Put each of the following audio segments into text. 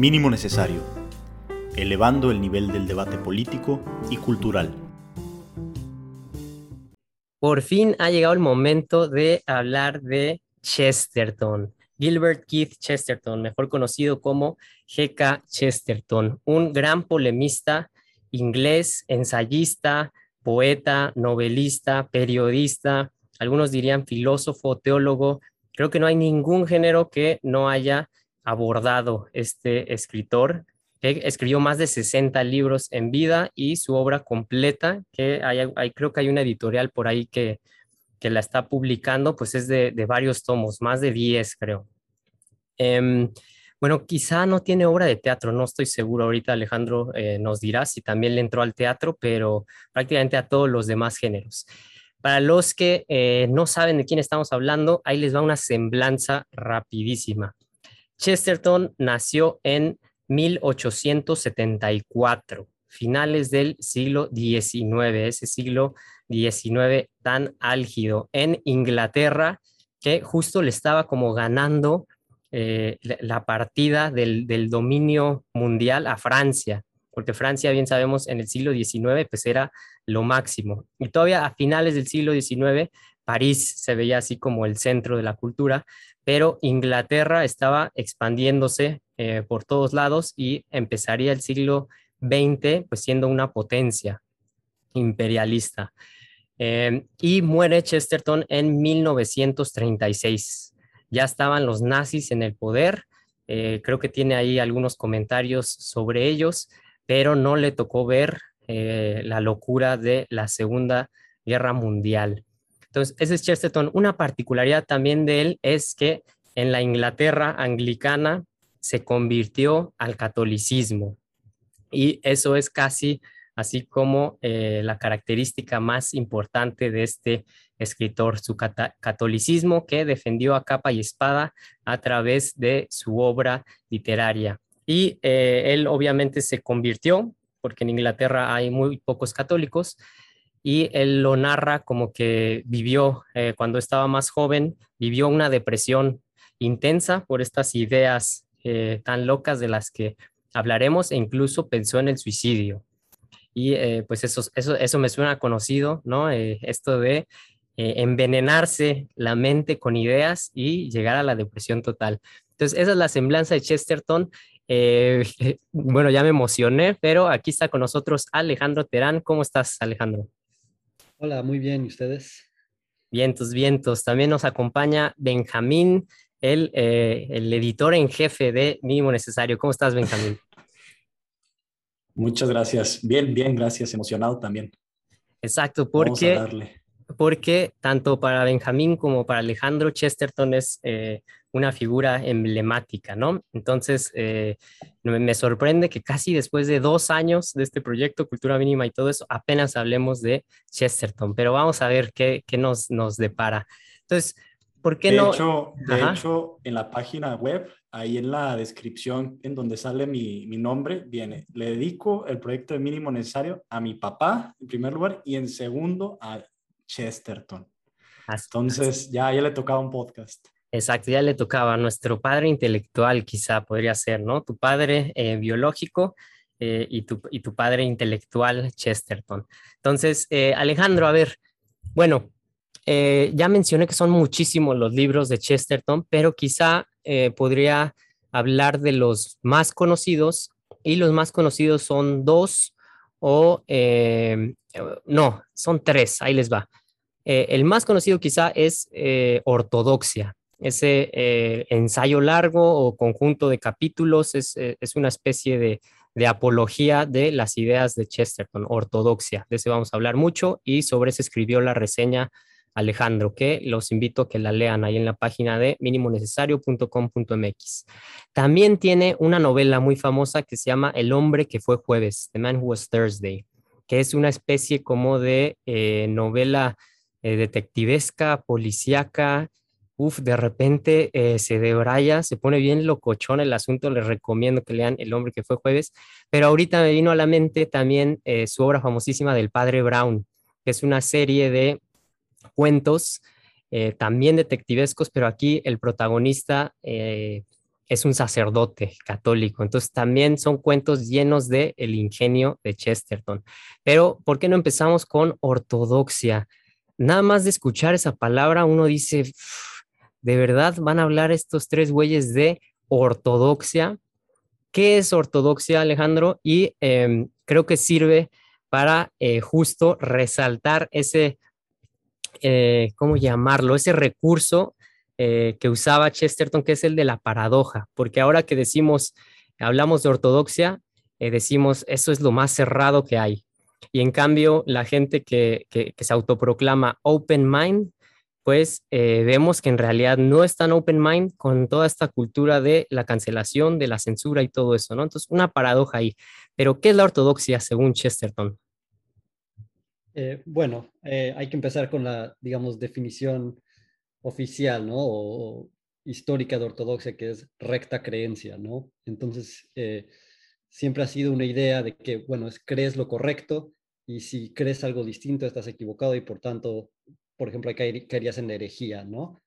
Mínimo necesario, elevando el nivel del debate político y cultural. Por fin ha llegado el momento de hablar de Chesterton. Gilbert Keith Chesterton, mejor conocido como G.K. Chesterton, un gran polemista inglés, ensayista, poeta, novelista, periodista, algunos dirían filósofo, teólogo. Creo que no hay ningún género que no haya abordado este escritor, que escribió más de 60 libros en vida y su obra completa, que hay, creo que hay una editorial por ahí que, que la está publicando, pues es de, de varios tomos, más de 10 creo. Em, bueno, quizá no tiene obra de teatro, no estoy seguro. Ahorita Alejandro eh, nos dirá si también le entró al teatro, pero prácticamente a todos los demás géneros. Para los que eh, no saben de quién estamos hablando, ahí les va una semblanza rapidísima. Chesterton nació en 1874, finales del siglo XIX, ese siglo XIX tan álgido, en Inglaterra, que justo le estaba como ganando eh, la partida del, dominio mundial a Francia, porque Francia, bien sabemos, en el siglo XIX pues era lo máximo. Y todavía a finales del siglo XIX, París se veía así como el centro de la cultura, pero Inglaterra estaba expandiéndose eh, por todos lados y empezaría el siglo XX pues siendo una potencia imperialista. Eh, y muere Chesterton en 1936 ya estaban los nazis en el poder. Eh, creo que tiene ahí algunos comentarios sobre ellos, pero no le tocó ver la locura de la Segunda Guerra Mundial. Entonces, ese es Chesterton. Una particularidad también de él es que en la Inglaterra anglicana se convirtió al catolicismo y eso es casi así como eh, la característica más importante de este escritor, su catolicismo que defendió a capa y espada a través de su obra literaria. Y eh, él obviamente se convirtió, porque en Inglaterra hay muy pocos católicos, y él lo narra como que vivió, eh, cuando estaba más joven, vivió una depresión intensa por estas ideas tan locas de las que hablaremos e incluso pensó en el suicidio. Y eh, pues eso, eso, eso me suena conocido, ¿no? Eh, esto de eh, envenenarse la mente con ideas y llegar a la depresión total. Entonces, esa es la semblanza de Chesterton. bueno, ya me emocioné, pero aquí está con nosotros Alejandro Terán. ¿Cómo estás, Alejandro? Hola, muy bien. ¿Y ustedes? Vientos, vientos. También nos acompaña Benjamín, el, el editor en jefe de Mínimo Necesario. ¿Cómo estás, Benjamín? Muchas gracias. Bien, bien, gracias. Emocionado también. Exacto, porque, porque tanto para Benjamín como para Alejandro Chesterton es eh, una figura emblemática, ¿no? Entonces, eh, me sorprende que casi después de dos años de este proyecto, Cultura Mínima y todo eso, apenas hablemos de Chesterton, pero vamos a ver qué, qué nos, nos depara. Entonces, ¿por qué no? Hecho, de hecho, en la página web ahí en la descripción en donde sale mi, mi, nombre, viene, le dedico el proyecto de mínimo necesario a mi papá, en primer lugar, y en segundo a Chesterton. Entonces, ya, ya le tocaba un podcast. Exacto, ya le tocaba a nuestro padre intelectual, quizá podría ser, ¿no? Tu padre eh, biológico eh, y, tu, y, tu, padre intelectual, Chesterton. Entonces, eh, Alejandro, a ver, bueno, ya mencioné que son muchísimos los libros de Chesterton, pero quizá podría hablar de los más conocidos y los más conocidos son dos o no, son tres, ahí les va. El más conocido quizá es Ortodoxia, ese ensayo largo o conjunto de capítulos es, es una especie de, de, apología de las ideas de Chesterton, Ortodoxia, de ese vamos a hablar mucho y sobre eso escribió la reseña Alejandro, que los invito a que la lean ahí en la página de minimonecesario.com.mx. También tiene una novela muy famosa que se llama El hombre que fue jueves, The Man Who Was Thursday, que es una especie como de eh, novela eh, detectivesca, policíaca. Uf, de repente eh, se debraya, se pone bien locochón el asunto, les recomiendo que lean El hombre que fue jueves, pero ahorita me vino a la mente también su obra famosísima del padre Brown, que es una serie de cuentos, eh, también detectivescos, pero aquí el protagonista eh, es un sacerdote católico. Entonces también son cuentos llenos de el ingenio de Chesterton. Pero ¿por qué no empezamos con ortodoxia? Nada más de escuchar esa palabra uno dice, ¿de verdad van a hablar estos tres güeyes de ortodoxia? ¿Qué es ortodoxia, Alejandro? Y em, creo que sirve para eh, justo resaltar ese, eh, ¿cómo llamarlo? Ese recurso eh, que usaba Chesterton, que es el de la paradoja, porque ahora que decimos, hablamos de ortodoxia, eh, decimos, eso es lo más cerrado que hay. Y en cambio, la gente que, se autoproclama open mind, pues eh, vemos que en realidad no es tan open mind con toda esta cultura de la cancelación, de la censura y todo eso, ¿no? Entonces, una paradoja ahí. Pero, ¿qué es la ortodoxia según Chesterton? bueno, hay que empezar con la, digamos, definición oficial, ¿no? O, histórica de ortodoxia, que es recta creencia, ¿no? Entonces, eh, siempre ha sido una idea de que, bueno, es, crees lo correcto y si crees algo distinto estás equivocado y por tanto, por ejemplo, caerías en la herejía, ¿no?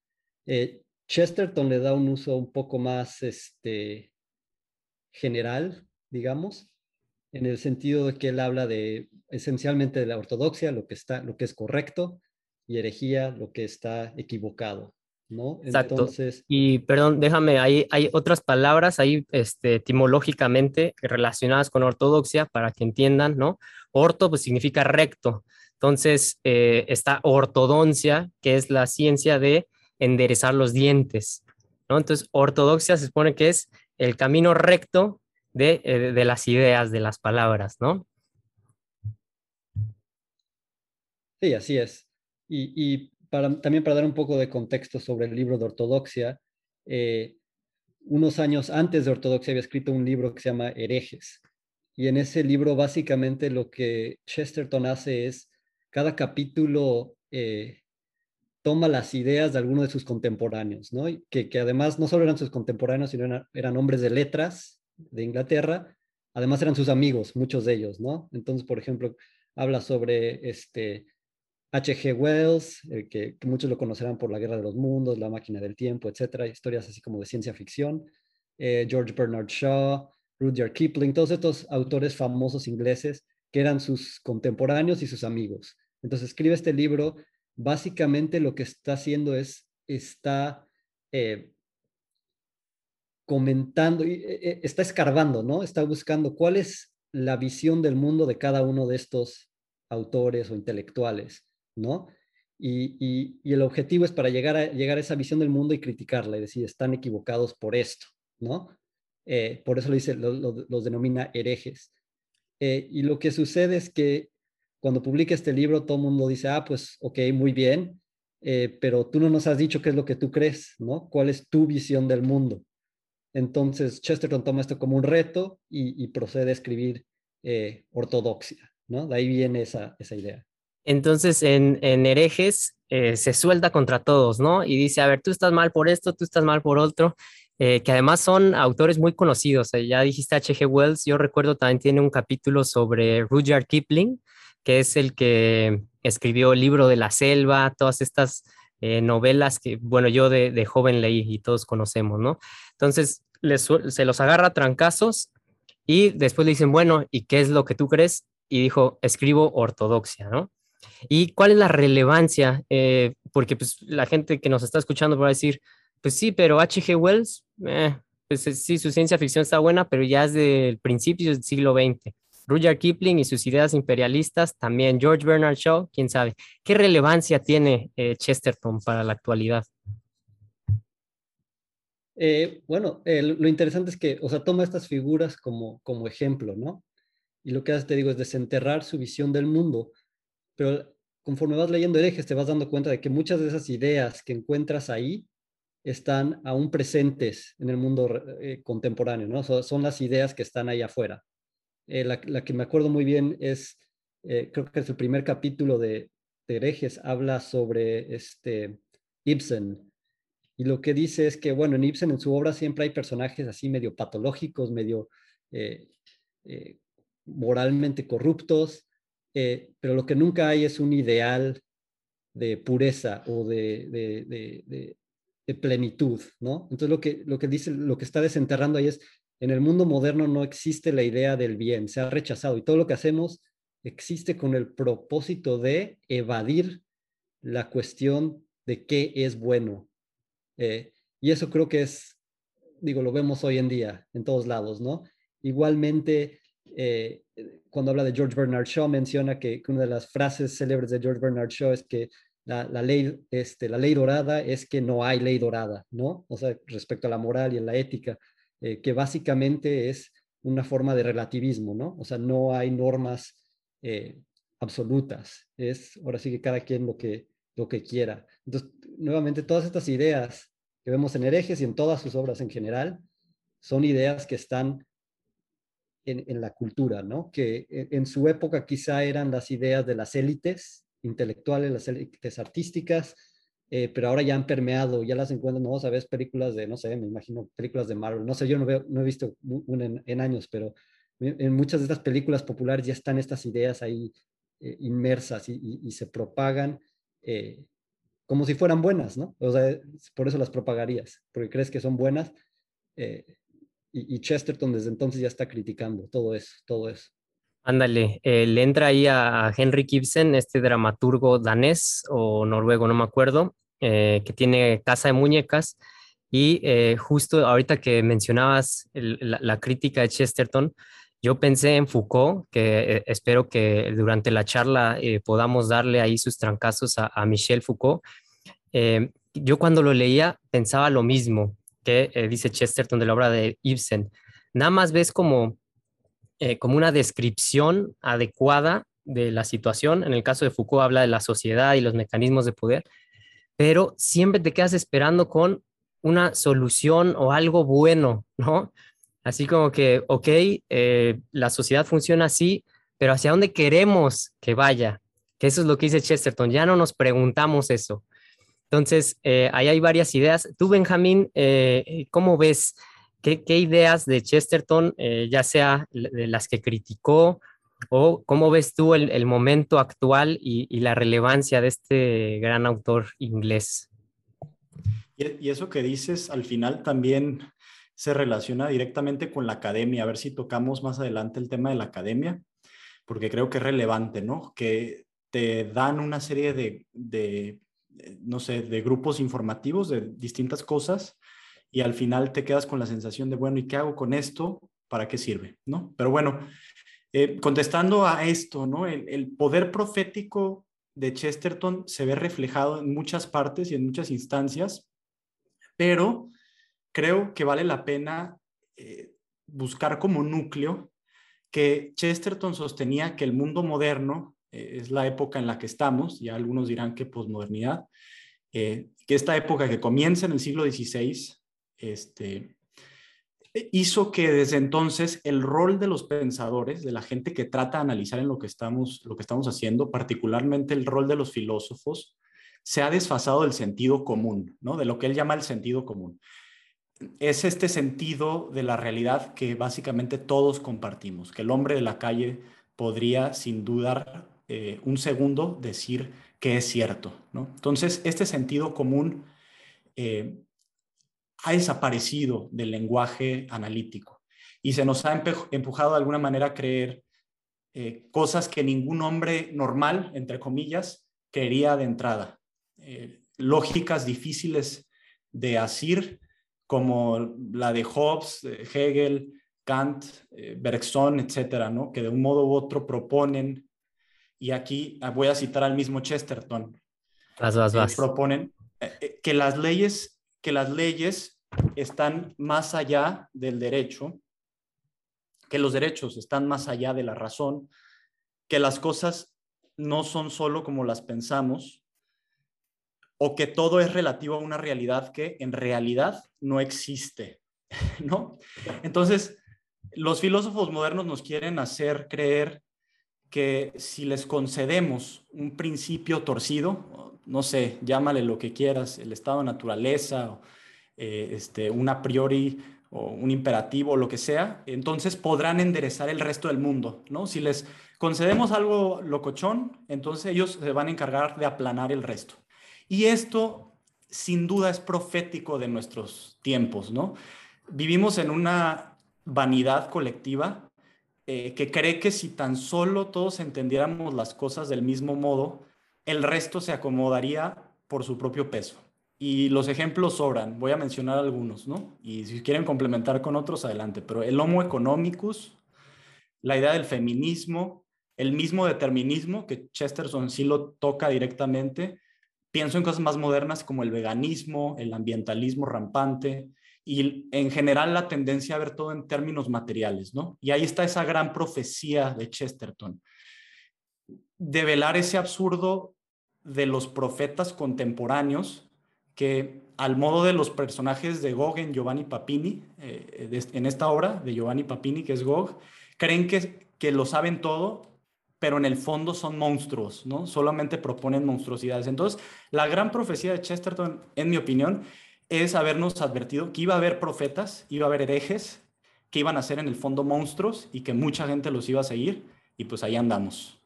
Eh, Chesterton le da un uso un poco más este, general, digamos, en el sentido de que él habla de esencialmente de la ortodoxia, lo que, está, lo que es correcto, y herejía lo que está equivocado, ¿no? Exacto. Entonces, y perdón, déjame, hay, hay otras palabras ahí este, etimológicamente relacionadas con ortodoxia para que entiendan, ¿no? Orto pues significa recto. Entonces eh, está ortodoncia, que es la ciencia de enderezar los dientes, ¿no? Entonces ortodoxia se supone que es el camino recto de, eh, de las ideas, de las palabras, ¿no? Sí, así es. Y, también para dar un poco de contexto sobre el libro de ortodoxia, eh, unos años antes de ortodoxia había escrito un libro que se llama Herejes. Y en ese libro básicamente lo que Chesterton hace es, cada capítulo eh, toma las ideas de algunos de sus contemporáneos, ¿no? Que, además no solo eran sus contemporáneos, sino eran, hombres de letras de Inglaterra, además eran sus amigos, muchos de ellos, ¿no? Entonces, por ejemplo, habla sobre este, H.G. Wells, que, muchos lo conocerán por La Guerra de los Mundos, La Máquina del Tiempo, etcétera, historias así como de ciencia ficción. Eh, George Bernard Shaw, Rudyard Kipling, todos estos autores famosos ingleses que eran sus contemporáneos y sus amigos. Entonces escribe este libro, básicamente lo que está haciendo es, está eh, comentando, está escarbando, ¿no? Está buscando cuál es la visión del mundo de cada uno de estos autores o intelectuales. ¿no? Y, el objetivo es para llegar a, llegar a esa visión del mundo y criticarla y decir, están equivocados por esto, ¿no? Eh, por eso lo dice, los denomina herejes. Eh, y lo que sucede es que cuando publica este libro, todo el mundo dice, ah, pues, ok, muy bien, eh, pero tú no nos has dicho qué es lo que tú crees, ¿no? ¿Cuál es tu visión del mundo? Entonces, Chesterton toma esto como un reto y, procede a escribir ortodoxia, ¿no? De ahí viene esa, esa idea. Entonces, en, herejes eh, se suelta contra todos, ¿no? Y dice, a ver, tú estás mal por esto, tú estás mal por otro, eh, que además son autores muy conocidos. Eh, ya dijiste H.G. Wells, yo recuerdo también tiene un capítulo sobre Rudyard Kipling, que es el que escribió el libro de la selva, todas estas novelas que, bueno, yo de, joven leí y todos conocemos, ¿no? Entonces, se los agarra a trancazos y después le dicen, bueno, ¿y qué es lo que tú crees? Y dijo, escribo ortodoxia, ¿no? ¿Y cuál es la relevancia? Eh, porque pues, la gente que nos está escuchando va a decir, pues sí, pero H.G. Wells, eh, pues eh, sí, su ciencia ficción está buena, pero ya es del principio del siglo XX. Rudyard Kipling y sus ideas imperialistas, también George Bernard Shaw, quién sabe. ¿Qué relevancia tiene Chesterton para la actualidad? bueno, lo interesante es que, o sea, toma estas figuras como, como ejemplo, ¿no? Y lo que hace, te digo, es desenterrar su visión del mundo pero conforme vas leyendo herejes te vas dando cuenta de que muchas de esas ideas que encuentras ahí están aún presentes en el mundo eh, contemporáneo, ¿no? son las ideas que están ahí afuera. Eh, la, que me acuerdo muy bien es, eh, creo que es el primer capítulo de, herejes, habla sobre este Ibsen. Y lo que dice es que, bueno, en Ibsen, en su obra, siempre hay personajes así medio patológicos, medio moralmente corruptos, eh, pero lo que nunca hay es un ideal de pureza o de, plenitud, ¿no? Entonces lo que, lo que dice, lo que está desenterrando ahí es, en el mundo moderno no existe la idea del bien, se ha rechazado y todo lo que hacemos existe con el propósito de evadir la cuestión de qué es bueno. Eh, y eso creo que es, digo, lo vemos hoy en día en todos lados, ¿no? Igualmente, eh, cuando habla de George Bernard Shaw, menciona que, una de las frases célebres de George Bernard Shaw es que la, ley, este, la ley dorada es que no hay ley dorada, ¿no? O sea, respecto a la moral y a la ética, eh, que básicamente es una forma de relativismo, ¿no? O sea, no hay normas eh, absolutas, es ahora sí que cada quien lo que, lo que quiera. Entonces, nuevamente, todas estas ideas que vemos en herejes y en todas sus obras en general, son ideas que están en, la cultura, ¿no? Que en, su época quizá eran las ideas de las élites intelectuales, las élites artísticas, eh, pero ahora ya han permeado, ya las encuentran, no, sabes, películas de, no sé, me imagino, películas de Marvel, no sé, yo no, veo, no he visto una en, años, pero en muchas de estas películas populares ya están estas ideas ahí eh, inmersas y, se propagan eh, como si fueran buenas, ¿no? O sea, por eso las propagarías, porque crees que son buenas. y, Chesterton desde entonces ya está criticando todo eso, todo eso. Ándale, eh, le entra ahí a Henrik Ibsen, este dramaturgo danés o noruego, no me acuerdo, eh, que tiene Casa de Muñecas. Y eh, justo ahorita que mencionabas la, crítica de Chesterton, yo pensé en Foucault, que espero que durante la charla podamos darle ahí sus trancazos a, a Michel Foucault. yo cuando lo leía pensaba lo mismo que dice Chesterton de la obra de Ibsen. Nada más ves como eh, como una descripción adecuada de la situación. En el caso de Foucault habla de la sociedad y los mecanismos de poder, pero siempre te quedas esperando con una solución o algo bueno, ¿no? Así como que, ok, eh, la sociedad funciona así, pero ¿hacia dónde queremos que vaya? Que eso es lo que dice Chesterton, ya no nos preguntamos eso. Entonces, eh, ahí hay varias ideas. Tú, Benjamín, ¿cómo ves ¿Qué, ideas de Chesterton, eh, ya sea de las que criticó, o cómo ves tú el, momento actual y, la relevancia de este gran autor inglés? Y, eso que dices al final también se relaciona directamente con la academia. A ver si tocamos más adelante el tema de la academia, porque creo que es relevante, ¿no? Que te dan una serie de, de no sé, de grupos informativos de distintas cosas y al final te quedas con la sensación de, bueno, ¿y qué hago con esto? ¿Para qué sirve? ¿No? Pero bueno, eh, contestando a esto, ¿no? El, poder profético de Chesterton se ve reflejado en muchas partes y en muchas instancias, pero creo que vale la pena eh, buscar como núcleo que Chesterton sostenía que el mundo moderno eh, es la época en la que estamos, y algunos dirán que posmodernidad, que esta época que comienza en el siglo XVI este, hizo que desde entonces el rol de los pensadores, de la gente que trata de analizar en lo que estamos, lo que estamos haciendo, particularmente el rol de los filósofos, se ha desfasado del sentido común, ¿no? de lo que él llama el sentido común. Es este sentido de la realidad que básicamente todos compartimos, que el hombre de la calle podría sin dudar eh, un segundo decir que es cierto. ¿no? Entonces, este sentido común eh, ha desaparecido del lenguaje analítico y se nos ha empujado de alguna manera a creer eh, cosas que ningún hombre normal, entre comillas, quería de entrada. Eh, lógicas difíciles de asir, como la de Hobbes, Hegel, Kant, eh, Bergson, etcétera, ¿no? que de un modo u otro proponen, y aquí voy a citar al mismo Chesterton, proponen que las leyes, que las leyes están más allá del derecho, que los derechos están más allá de la razón, que las cosas no son solo como las pensamos, o que todo es relativo a una realidad que en realidad no existe, ¿no? Entonces, los filósofos modernos nos quieren hacer creer que si les concedemos un principio torcido, no sé, llámale lo que quieras, el estado de naturaleza, eh, este, un a priori o un imperativo o lo que sea, entonces podrán enderezar el resto del mundo, ¿no? Si les concedemos algo locochón, entonces ellos se van a encargar de aplanar el resto. Y esto sin duda es profético de nuestros tiempos, ¿no? Vivimos en una vanidad colectiva eh, que cree que si tan solo todos entendiéramos las cosas del mismo modo, el resto se acomodaría por su propio peso. Y los ejemplos sobran, voy a mencionar algunos, ¿no? Y si quieren complementar con otros, adelante. Pero el Homo economicus, la idea del feminismo, el mismo determinismo, que Chesterton sí lo toca directamente. Pienso en cosas más modernas como el veganismo, el ambientalismo rampante, y en general la tendencia a ver todo en términos materiales, ¿no? Y ahí está esa gran profecía de Chesterton, develar ese absurdo de los profetas contemporáneos que al modo de los personajes de Gog en Giovanni Papini, eh, en esta obra de Giovanni Papini, que es Gog, creen que, que lo saben todo, pero en el fondo son monstruos, ¿no? Solamente proponen monstruosidades. Entonces, la gran profecía de Chesterton, en mi opinión, es habernos advertido que iba a haber profetas, iba a haber herejes, que iban a ser en el fondo monstruos y que mucha gente los iba a seguir, y pues ahí andamos.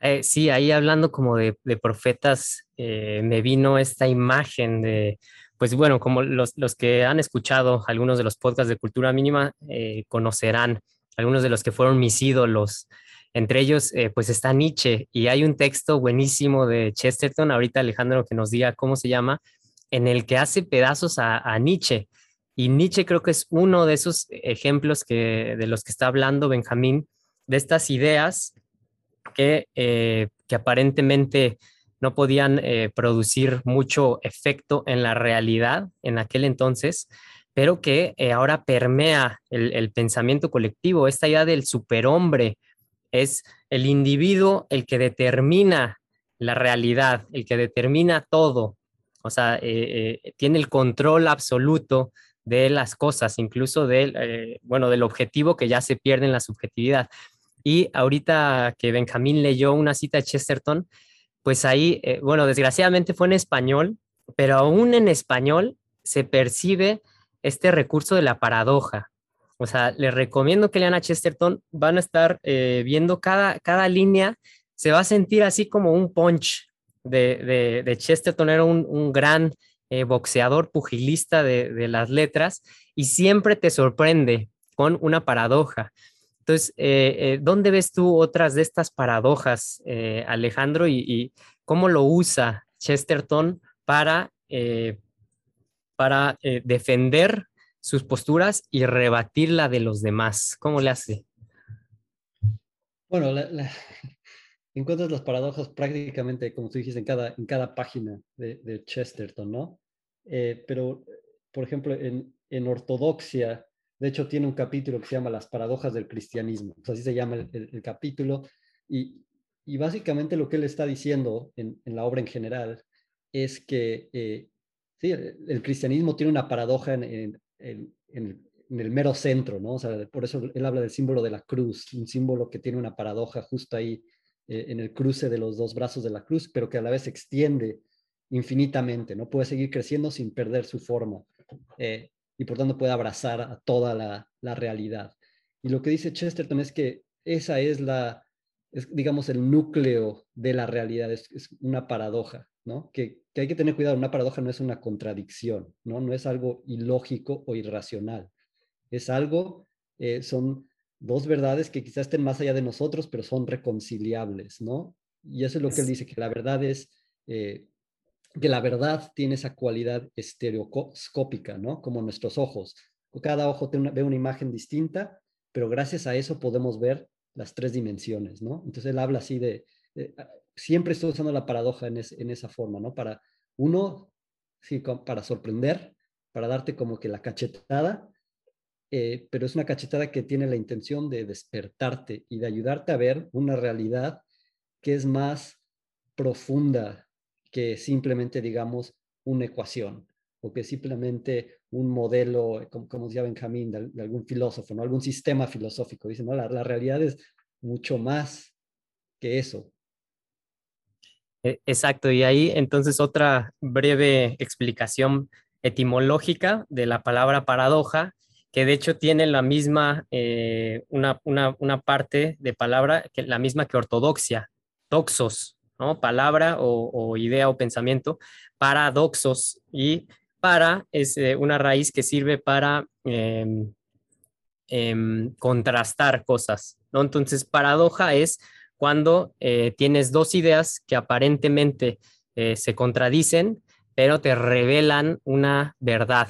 Eh, sí, ahí hablando como de, profetas, eh, me vino esta imagen de, pues bueno, como los, que han escuchado algunos de los podcasts de cultura mínima eh, conocerán, algunos de los que fueron mis ídolos, entre ellos, pues está Nietzsche y hay un texto buenísimo de Chesterton, ahorita Alejandro que nos diga cómo se llama, en el que hace pedazos a, Nietzsche. Y Nietzsche creo que es uno de esos ejemplos que, de los que está hablando Benjamín, de estas ideas que, eh, que aparentemente no podían eh, producir mucho efecto en la realidad en aquel entonces, pero que eh, ahora permea el, pensamiento colectivo. Esta idea del superhombre es el individuo el que determina la realidad, el que determina todo, o sea, tiene el control absoluto de las cosas, incluso del, bueno, del objetivo que ya se pierde en la subjetividad. Y ahorita que Benjamín leyó una cita de Chesterton, pues ahí, bueno, desgraciadamente fue en español, pero aún en español se percibe este recurso de la paradoja. O sea, les recomiendo que lean a Chesterton, van a estar viendo cada, cada línea, se va a sentir así como un punch, de, Chesterton era un, gran eh, boxeador, pugilista de, las letras y siempre te sorprende con una paradoja. Entonces, eh, eh, ¿dónde ves tú otras de estas paradojas, Alejandro, y, cómo lo usa Chesterton para, para defender sus posturas y rebatir la de los demás? ¿Cómo le hace? Bueno, encuentras las paradojas prácticamente, como tú dijiste, en cada, en cada página de, Chesterton, ¿no? Eh, pero, por ejemplo, en, en, Ortodoxia, de hecho, tiene un capítulo que se llama Las paradojas del cristianismo, así se llama el, capítulo, y, básicamente lo que él está diciendo en, la obra en general es que eh, sí, el, cristianismo tiene una paradoja en, en, el mero centro, ¿no? O sea, por eso él habla del símbolo de la cruz, un símbolo que tiene una paradoja justo ahí eh, en el cruce de los dos brazos de la cruz, pero que a la vez se extiende infinitamente, ¿no? Puede seguir creciendo sin perder su forma eh, y por tanto puede abrazar a toda la, la, realidad. Y lo que dice Chesterton es que esa es la, es, digamos, el núcleo de la realidad, es, una paradoja, ¿no? Que, que, hay que tener cuidado, una paradoja no es una contradicción, ¿no? No es algo ilógico o irracional, es algo, eh, son dos verdades que quizás estén más allá de nosotros, pero son reconciliables, ¿no? Y eso es lo que él dice, que la verdad es, eh, que la verdad tiene esa cualidad estereoscópica, ¿no? Como nuestros ojos. Cada ojo ve una imagen distinta, pero gracias a eso podemos ver las tres dimensiones, ¿no? Entonces él habla así de, ah, siempre estoy usando la paradoja en, en, esa forma, ¿no? Para, uno, sí, para sorprender, para darte como que la cachetada, eh, pero es una cachetada que tiene la intención de despertarte y de ayudarte a ver una realidad que es más profunda que simplemente, digamos, una ecuación o que simplemente un modelo, como, como decía Benjamín, de, algún filósofo, ¿no? algún sistema filosófico. Dice, no, la, la realidad es mucho más que eso. E, exacto, y ahí entonces otra breve explicación etimológica de la palabra paradoja que de hecho tiene la misma, eh, una, parte de palabra, que la misma que ortodoxia, toxos, ¿no? Palabra o, idea o pensamiento, paradoxos y para es eh, una raíz que sirve para em, contrastar cosas, ¿no? Entonces, paradoja es cuando eh, tienes dos ideas que aparentemente eh, se contradicen, pero te revelan una verdad.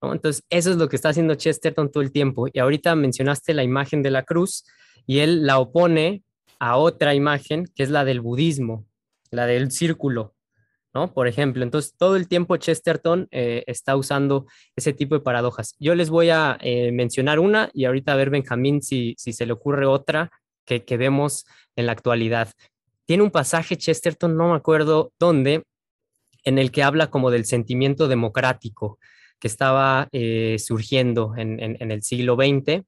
Entonces, eso es lo que está haciendo Chesterton todo el tiempo. Y ahorita mencionaste la imagen de la cruz y él la opone a otra imagen que es la del budismo, la del círculo, ¿no? Por ejemplo, entonces todo el tiempo Chesterton eh, está usando ese tipo de paradojas. Yo les voy a eh, mencionar una y ahorita a ver Benjamín si, si se le ocurre otra que, que vemos en la actualidad. Tiene un pasaje Chesterton, no me acuerdo dónde, en el que habla como del sentimiento democrático que estaba eh, surgiendo en, el siglo XX,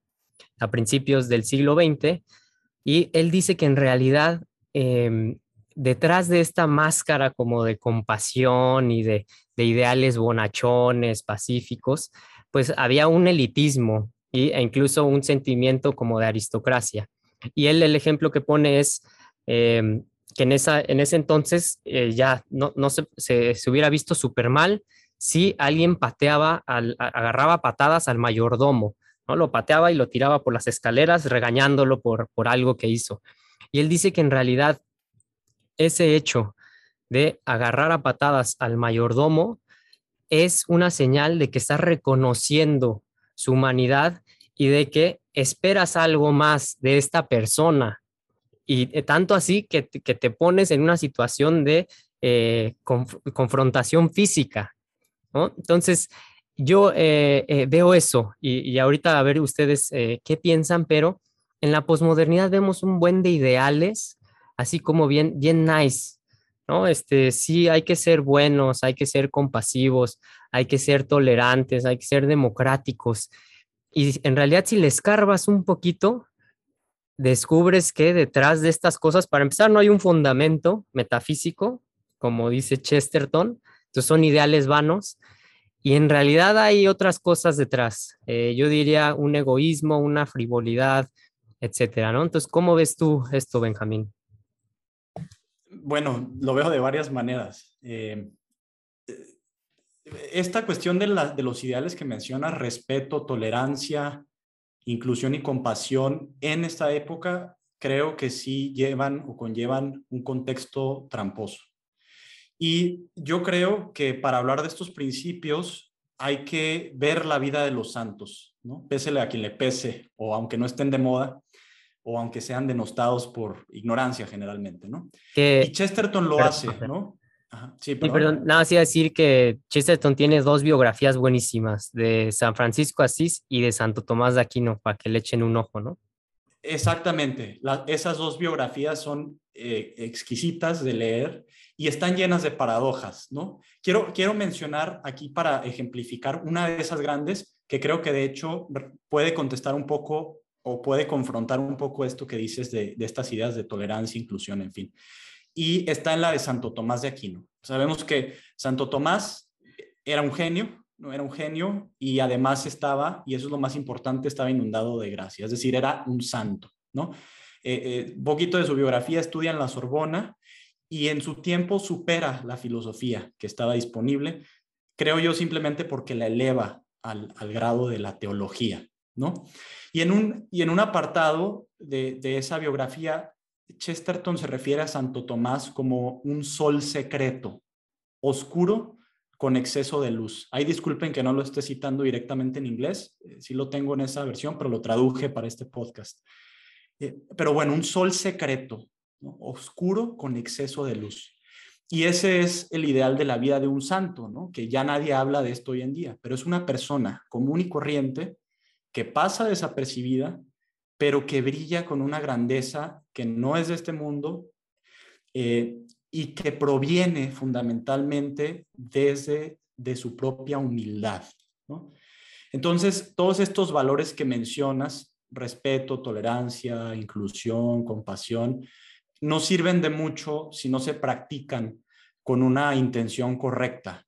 a principios del siglo XX, y él dice que en realidad em, detrás de esta máscara como de compasión y de, ideales bonachones, pacíficos, pues había un elitismo e incluso un sentimiento como de aristocracia. Y él el ejemplo que pone es em, que en, esa, en ese entonces eh, ya no, se, hubiera visto súper mal si alguien pateaba, agarraba patadas al mayordomo, Lo pateaba y lo tiraba por las escaleras regañándolo por, por algo que hizo. Y él dice que en realidad ese hecho de agarrar a patadas al mayordomo es una señal de que estás reconociendo su humanidad y de que esperas algo más de esta persona. Y eh, tanto así que, te pones en una situación de eh, confrontación física. Entonces, yo eh, eh, veo eso y, ahorita a ver ustedes eh, qué piensan, pero en la posmodernidad vemos un buen de ideales, así como bien, bien nice, ¿no? Este, sí, hay que ser buenos, hay que ser compasivos, hay que ser tolerantes, hay que ser democráticos. Y en realidad, si le escarbas un poquito, descubres que detrás de estas cosas, para empezar, no hay un fundamento metafísico, como dice Chesterton, entonces son ideales vanos y en realidad hay otras cosas detrás. Eh, yo diría un egoísmo, una frivolidad, etcétera, ¿no? Entonces, ¿cómo ves tú esto, Benjamín? Bueno, lo veo de varias maneras. Eh, esta cuestión de, de los ideales que mencionas, respeto, tolerancia, inclusión y compasión, en esta época creo que sí llevan o conllevan un contexto tramposo. Y yo creo que para hablar de estos principios hay que ver la vida de los santos, ¿no? Pésele a quien le pese, o aunque no estén de moda, o aunque sean denostados por ignorancia generalmente, ¿no? y Chesterton lo hace, ¿no? sí, perdón. nada, sí decir que Chesterton tiene dos biografías buenísimas, de San Francisco Asís y de Santo Tomás de Aquino, para que le echen un ojo, ¿no? Exactamente, esas dos biografías son eh, exquisitas de leer y están llenas de paradojas, ¿no? Quiero, quiero mencionar aquí para ejemplificar una de esas grandes que creo que de hecho puede contestar un poco o puede confrontar un poco esto que dices de, de estas ideas de tolerancia, inclusión, en fin. Y está en la de Santo Tomás de Aquino. Sabemos que Santo Tomás era un genio, no era un genio y además estaba, y eso es lo más importante, estaba inundado de gracia, es decir, era un santo, ¿no? Eh, eh, poquito de su biografía estudia en la Sorbona y en su tiempo supera la filosofía que estaba disponible, creo yo simplemente porque la eleva al, grado de la teología, ¿no? Y en un, y en un apartado de, de esa biografía, Chesterton se refiere a Santo Tomás como un sol secreto, oscuro, con exceso de luz. Ahí disculpen que no lo esté citando directamente en inglés, eh, sí lo tengo en esa versión, pero lo traduje para este podcast. Eh, pero bueno, un sol secreto, oscuro con exceso de luz. Y ese es el ideal de la vida de un santo, ¿no? que ya nadie habla de esto hoy en día, pero es una persona común y corriente que pasa desapercibida, pero que brilla con una grandeza que no es de este mundo eh, y que proviene fundamentalmente desde de su propia humildad. Entonces, todos estos valores que mencionas, respeto, tolerancia, inclusión, compasión, no sirven de mucho si no se practican con una intención correcta.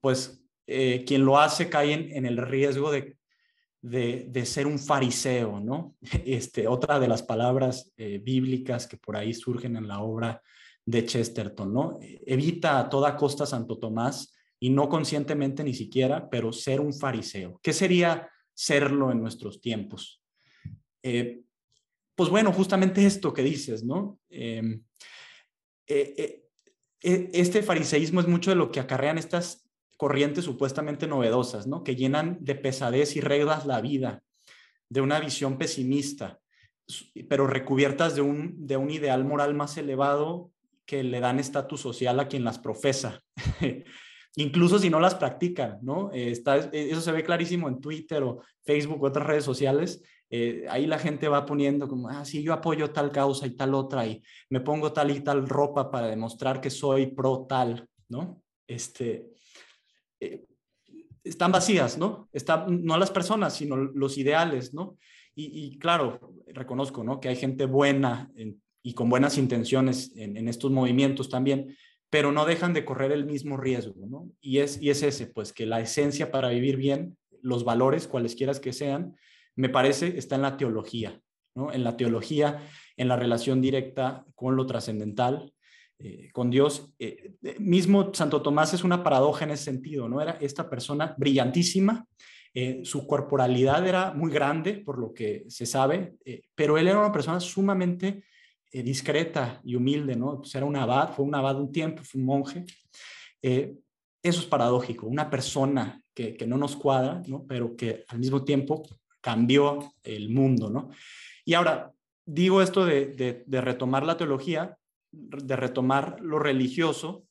Pues eh, quien lo hace cae en, el riesgo de, de, ser un fariseo, ¿no? Este, otra de las palabras eh, bíblicas que por ahí surgen en la obra de Chesterton, ¿no? Evita a toda costa Santo Tomás y no conscientemente ni siquiera, pero ser un fariseo. ¿Qué sería serlo en nuestros tiempos? Eh, pues bueno, justamente esto que dices, ¿no? Em, eh, eh, este fariseísmo es mucho de lo que acarrean estas corrientes supuestamente novedosas, ¿no? Que llenan de pesadez y reglas la vida, de una visión pesimista, pero recubiertas de un, de un ideal moral más elevado que le dan estatus social a quien las profesa, incluso si no las practican, ¿no? Eh, está, eh, eso se ve clarísimo en Twitter o Facebook o otras redes sociales. Eh, ahí la gente va poniendo como, ah, sí, yo apoyo tal causa y tal otra y me pongo tal y tal ropa para demostrar que soy pro tal, ¿no? Este, están vacías, ¿no? Está, no las personas, sino los ideales, ¿no? Y, claro, reconozco, ¿no? Que hay gente buena en y con buenas intenciones en, estos movimientos también, pero no dejan de correr el mismo riesgo, ¿no? Y es, y es ese, pues que la esencia para vivir bien, los valores, cualesquiera que sean, me parece, está en la teología, ¿no? En la teología, en la relación directa con lo trascendental, eh, con Dios. Eh, eh, mismo Santo Tomás es una paradoja en ese sentido, ¿no? Era esta persona brillantísima, su corporalidad era muy grande, por lo que se sabe, pero él era una persona sumamente eh, discreta y humilde, ¿no? Pues era un abad, fue un abad un tiempo, fue un monje. Eh, eso es paradójico, una persona que, no nos cuadra, ¿no? Pero que al mismo tiempo cambió el mundo, ¿no? Y ahora, digo esto de, retomar la teología, de retomar lo religioso,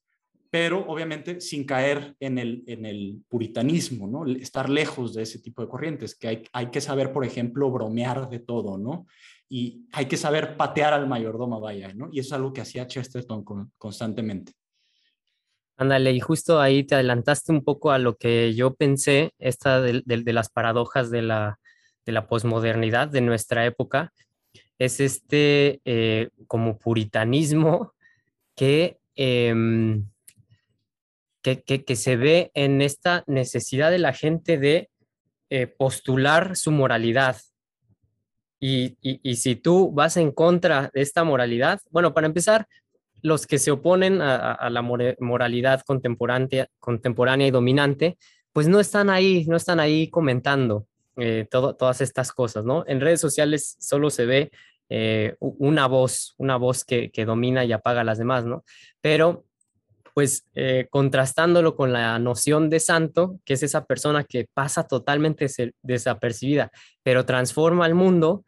pero obviamente sin caer en el, puritanismo, ¿no? Estar lejos de ese tipo de corrientes, que hay, hay que saber, por ejemplo, bromear de todo, ¿no? y hay que saber patear al mayordomo, vaya, ¿no? Y eso es algo que hacía Chesterton constantemente. Ándale, y justo ahí te adelantaste un poco a lo que yo pensé, esta de, las paradojas de la, de la posmodernidad de nuestra época, es este eh, como puritanismo em, que, que, se ve en esta necesidad de la gente de eh, postular su moralidad, y, si tú vas en contra de esta moralidad, bueno, para empezar, los que se oponen a, la moralidad contemporánea, contemporánea y dominante, pues no están ahí, no están ahí comentando eh, todas estas cosas, ¿no? En redes sociales solo se ve eh, una voz, una voz que, domina y apaga a las demás, ¿no? Pero pues eh, contrastándolo con la noción de santo, que es esa persona que pasa totalmente desapercibida, pero transforma el mundo,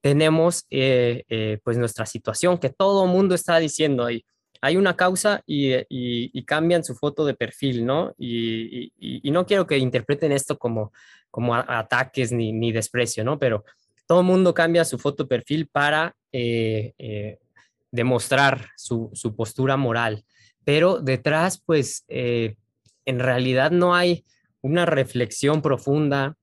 tenemos pues nuestra situación, que todo mundo está diciendo ahí. Hay una causa y, cambian su foto de perfil, ¿no? Y, no quiero que interpreten esto como, como ataques ni, ni desprecio, ¿no? Pero todo el mundo cambia su foto de perfil para demostrar su, su postura moral pero detrás, pues, eh, en realidad no hay una reflexión profunda,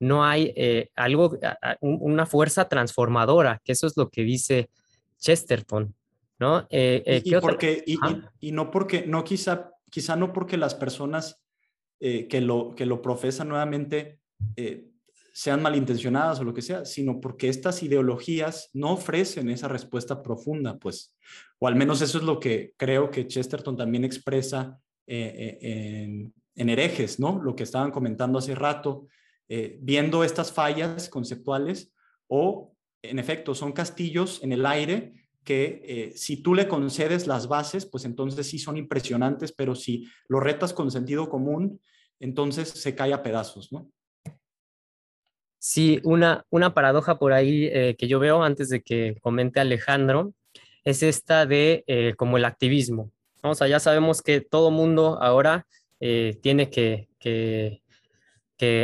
no hay eh, algo, una fuerza transformadora, que eso es lo que dice Chesterton, ¿no? Eh, y, porque, y, no porque, no quizá, quizá no porque las personas que, lo, que lo profesan nuevamente sean malintencionadas o lo que sea, sino porque estas ideologías no ofrecen esa respuesta profunda, pues, o al menos eso es lo que creo que Chesterton también expresa eh, eh, en, herejes, ¿no? Lo que estaban comentando hace rato, eh, viendo estas fallas conceptuales o, en efecto, son castillos en el aire que si tú le concedes las bases, pues entonces sí son impresionantes, pero si lo retas con sentido común, entonces se cae a pedazos. Sí, una, una paradoja por ahí eh, que yo veo antes de que comente Alejandro es esta de eh, como el activismo. O sea, ya sabemos que todo mundo ahora eh, tiene que, que,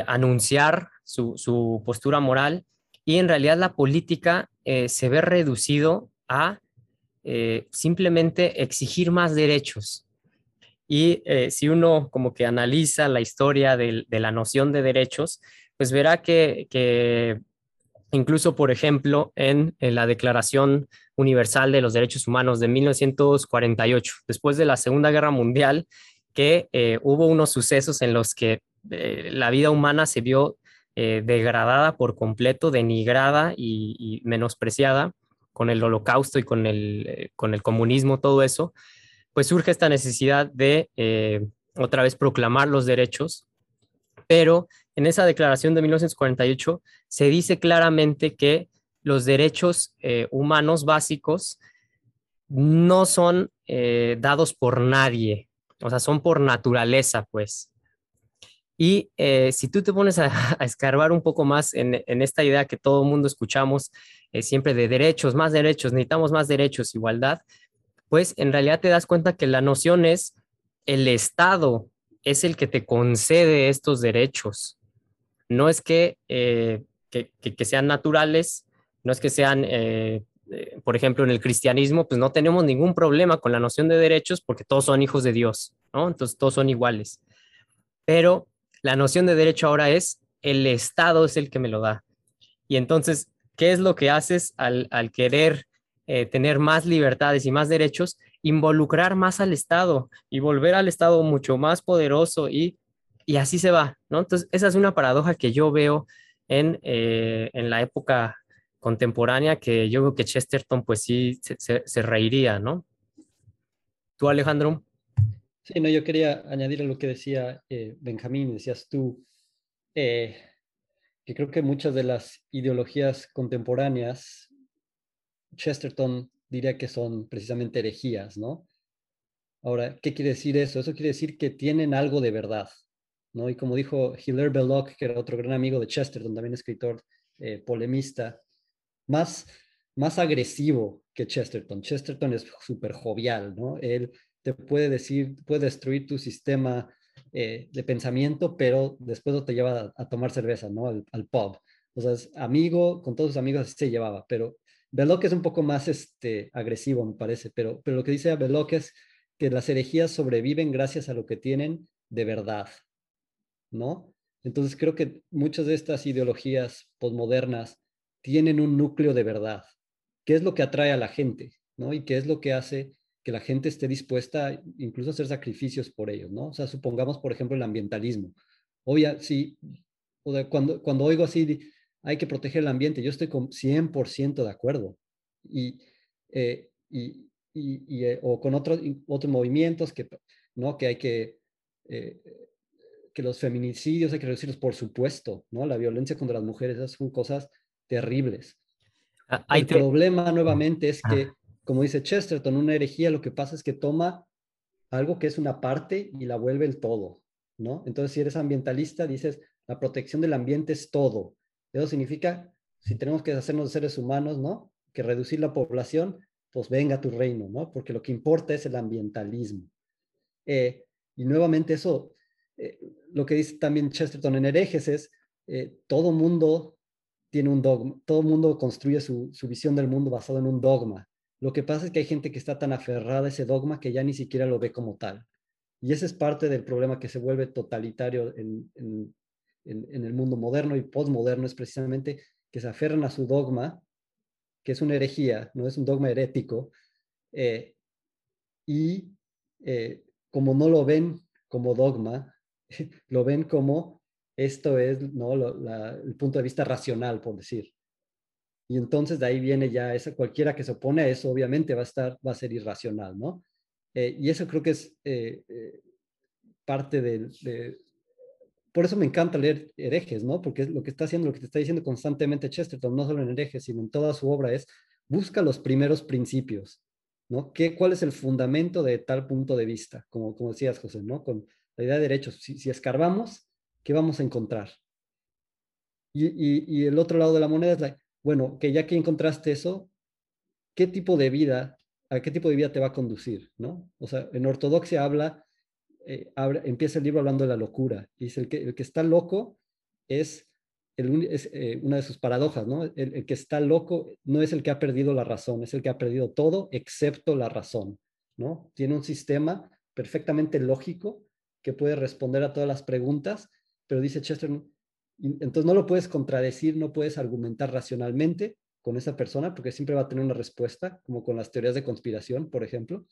anunciar su, su, postura moral y en realidad la política se ve reducido a simplemente exigir más derechos. Y si uno como que analiza la historia de, la noción de derechos, pues verá que, incluso, por ejemplo, en, la Declaración Universal de los Derechos Humanos de 1948, después de la Segunda Guerra Mundial, que eh, hubo unos sucesos en los que eh, la vida humana se vio eh, degradada por completo, denigrada y, menospreciada, con el holocausto y con el, eh, con el comunismo, todo eso, pues surge esta necesidad de eh, otra vez proclamar los derechos, pero en esa declaración de 1948 se dice claramente que los derechos eh, humanos básicos no son dados por nadie, o sea, son por naturaleza, pues. Y si tú te pones a, escarbar un poco más en, en, esta idea que todo el mundo escuchamos eh, siempre de derechos, más derechos, necesitamos más derechos, igualdad, pues en realidad te das cuenta que la noción es el Estado es el que te concede estos derechos. No es que, eh, que, sean naturales, no es que sean, eh, por ejemplo, en el cristianismo, pues no tenemos ningún problema con la noción de derechos porque todos son hijos de Dios, ¿no? Entonces todos son iguales. Pero la noción de derecho ahora es el Estado es el que me lo da. Y entonces ¿Qué es lo que haces al, querer eh, tener más libertades y más derechos? Involucrar más al Estado y volver al Estado mucho más poderoso y, y así se va, ¿no? Entonces, esa es una paradoja que yo veo en, eh, en la época contemporánea que yo creo que Chesterton pues sí se, reiría, ¿no? ¿Tú, Alejandro? Sí, no, yo quería añadir a lo que decía eh, Benjamín, decías tú, que creo que muchas de las ideologías contemporáneas, Chesterton diría que son precisamente herejías, ¿no? Ahora, ¿qué quiere decir eso? Eso quiere decir que tienen algo de verdad, ¿no? Y como dijo Hilaire Belloc, que era otro gran amigo de Chesterton, también escritor eh, polemista, más, más agresivo que Chesterton. Chesterton es súper jovial, ¿no? Él te puede decir, puede destruir tu sistema eh, de pensamiento, pero después no te lleva a, tomar cerveza, ¿no? Al, pub. O sea, es amigo, con todos sus amigos se llevaba, pero Belloc es un poco más este, agresivo, me parece, pero, pero lo que dice Belloc es que las herejías sobreviven gracias a lo que tienen de verdad, ¿no? Entonces creo que muchas de estas ideologías posmodernas tienen un núcleo de verdad, ¿Qué es lo que atrae a la gente, ¿no? Y qué es lo que hace que la gente esté dispuesta incluso a hacer sacrificios por ellos, ¿no? O sea, supongamos, por ejemplo, el ambientalismo. Obvia, sí, cuando, cuando oigo así, hay que proteger el ambiente, yo estoy con 100% de acuerdo. Y, eh, y, y, eh, o con otros, otros movimientos que, ¿no? Que hay que, eh, que los feminicidios hay que reducirlos, por supuesto, ¿no? La violencia contra las mujeres, esas son cosas terribles. Ah, el problema nuevamente es que como dice Chesterton, una herejía lo que pasa es que toma algo que es una parte y la vuelve el todo, ¿no? Entonces, si eres ambientalista, dices, la protección del ambiente es todo. Eso significa, si tenemos que hacernos seres humanos, ¿no? Que reducir la población, pues venga tu reino, ¿no? Porque lo que importa es el ambientalismo. Eh, y nuevamente eso, eh, lo que dice también Chesterton en herejes es, eh, todo mundo tiene un dogma, todo mundo construye su, su visión del mundo basado en un dogma. Lo que pasa es que hay gente que está tan aferrada a ese dogma que ya ni siquiera lo ve como tal. Y ese es parte del problema que se vuelve totalitario en, el mundo moderno y postmoderno, es precisamente que se aferran a su dogma, que es una herejía, no es un dogma herético, eh, y eh, como no lo ven como dogma, lo ven como esto es ¿no? el punto de vista racional, por decir. Y entonces de ahí viene ya esa, cualquiera que se opone a eso, obviamente va a estar, va a ser irracional, ¿no? Eh, y eso creo que es eh, eh, parte del, de, por eso me encanta leer herejes, ¿no? Porque es lo que está haciendo, lo que te está diciendo constantemente Chesterton, no solo en herejes, sino en toda su obra, es busca los primeros principios, ¿no? ¿Qué, ¿Cuál es el fundamento de tal punto de vista? Como, como decías, José, ¿no? Con la idea de derechos. Si, si escarbamos, ¿qué vamos a encontrar? Y, y, y, el otro lado de la moneda es la, bueno, que ya que encontraste eso, ¿qué tipo de vida, a qué tipo de vida te va a conducir? ¿no? O sea, en ortodoxia habla, eh, empieza el libro hablando de la locura. Dice, el que, el que está loco es, eh, una de sus paradojas, ¿no? El, el, que está loco no es el que ha perdido la razón, es el que ha perdido todo excepto la razón, ¿no? Tiene un sistema perfectamente lógico que puede responder a todas las preguntas, pero dice Chester, entonces no lo puedes contradecir, no puedes argumentar racionalmente con esa persona porque siempre va a tener una respuesta, como con las teorías de conspiración, por ejemplo.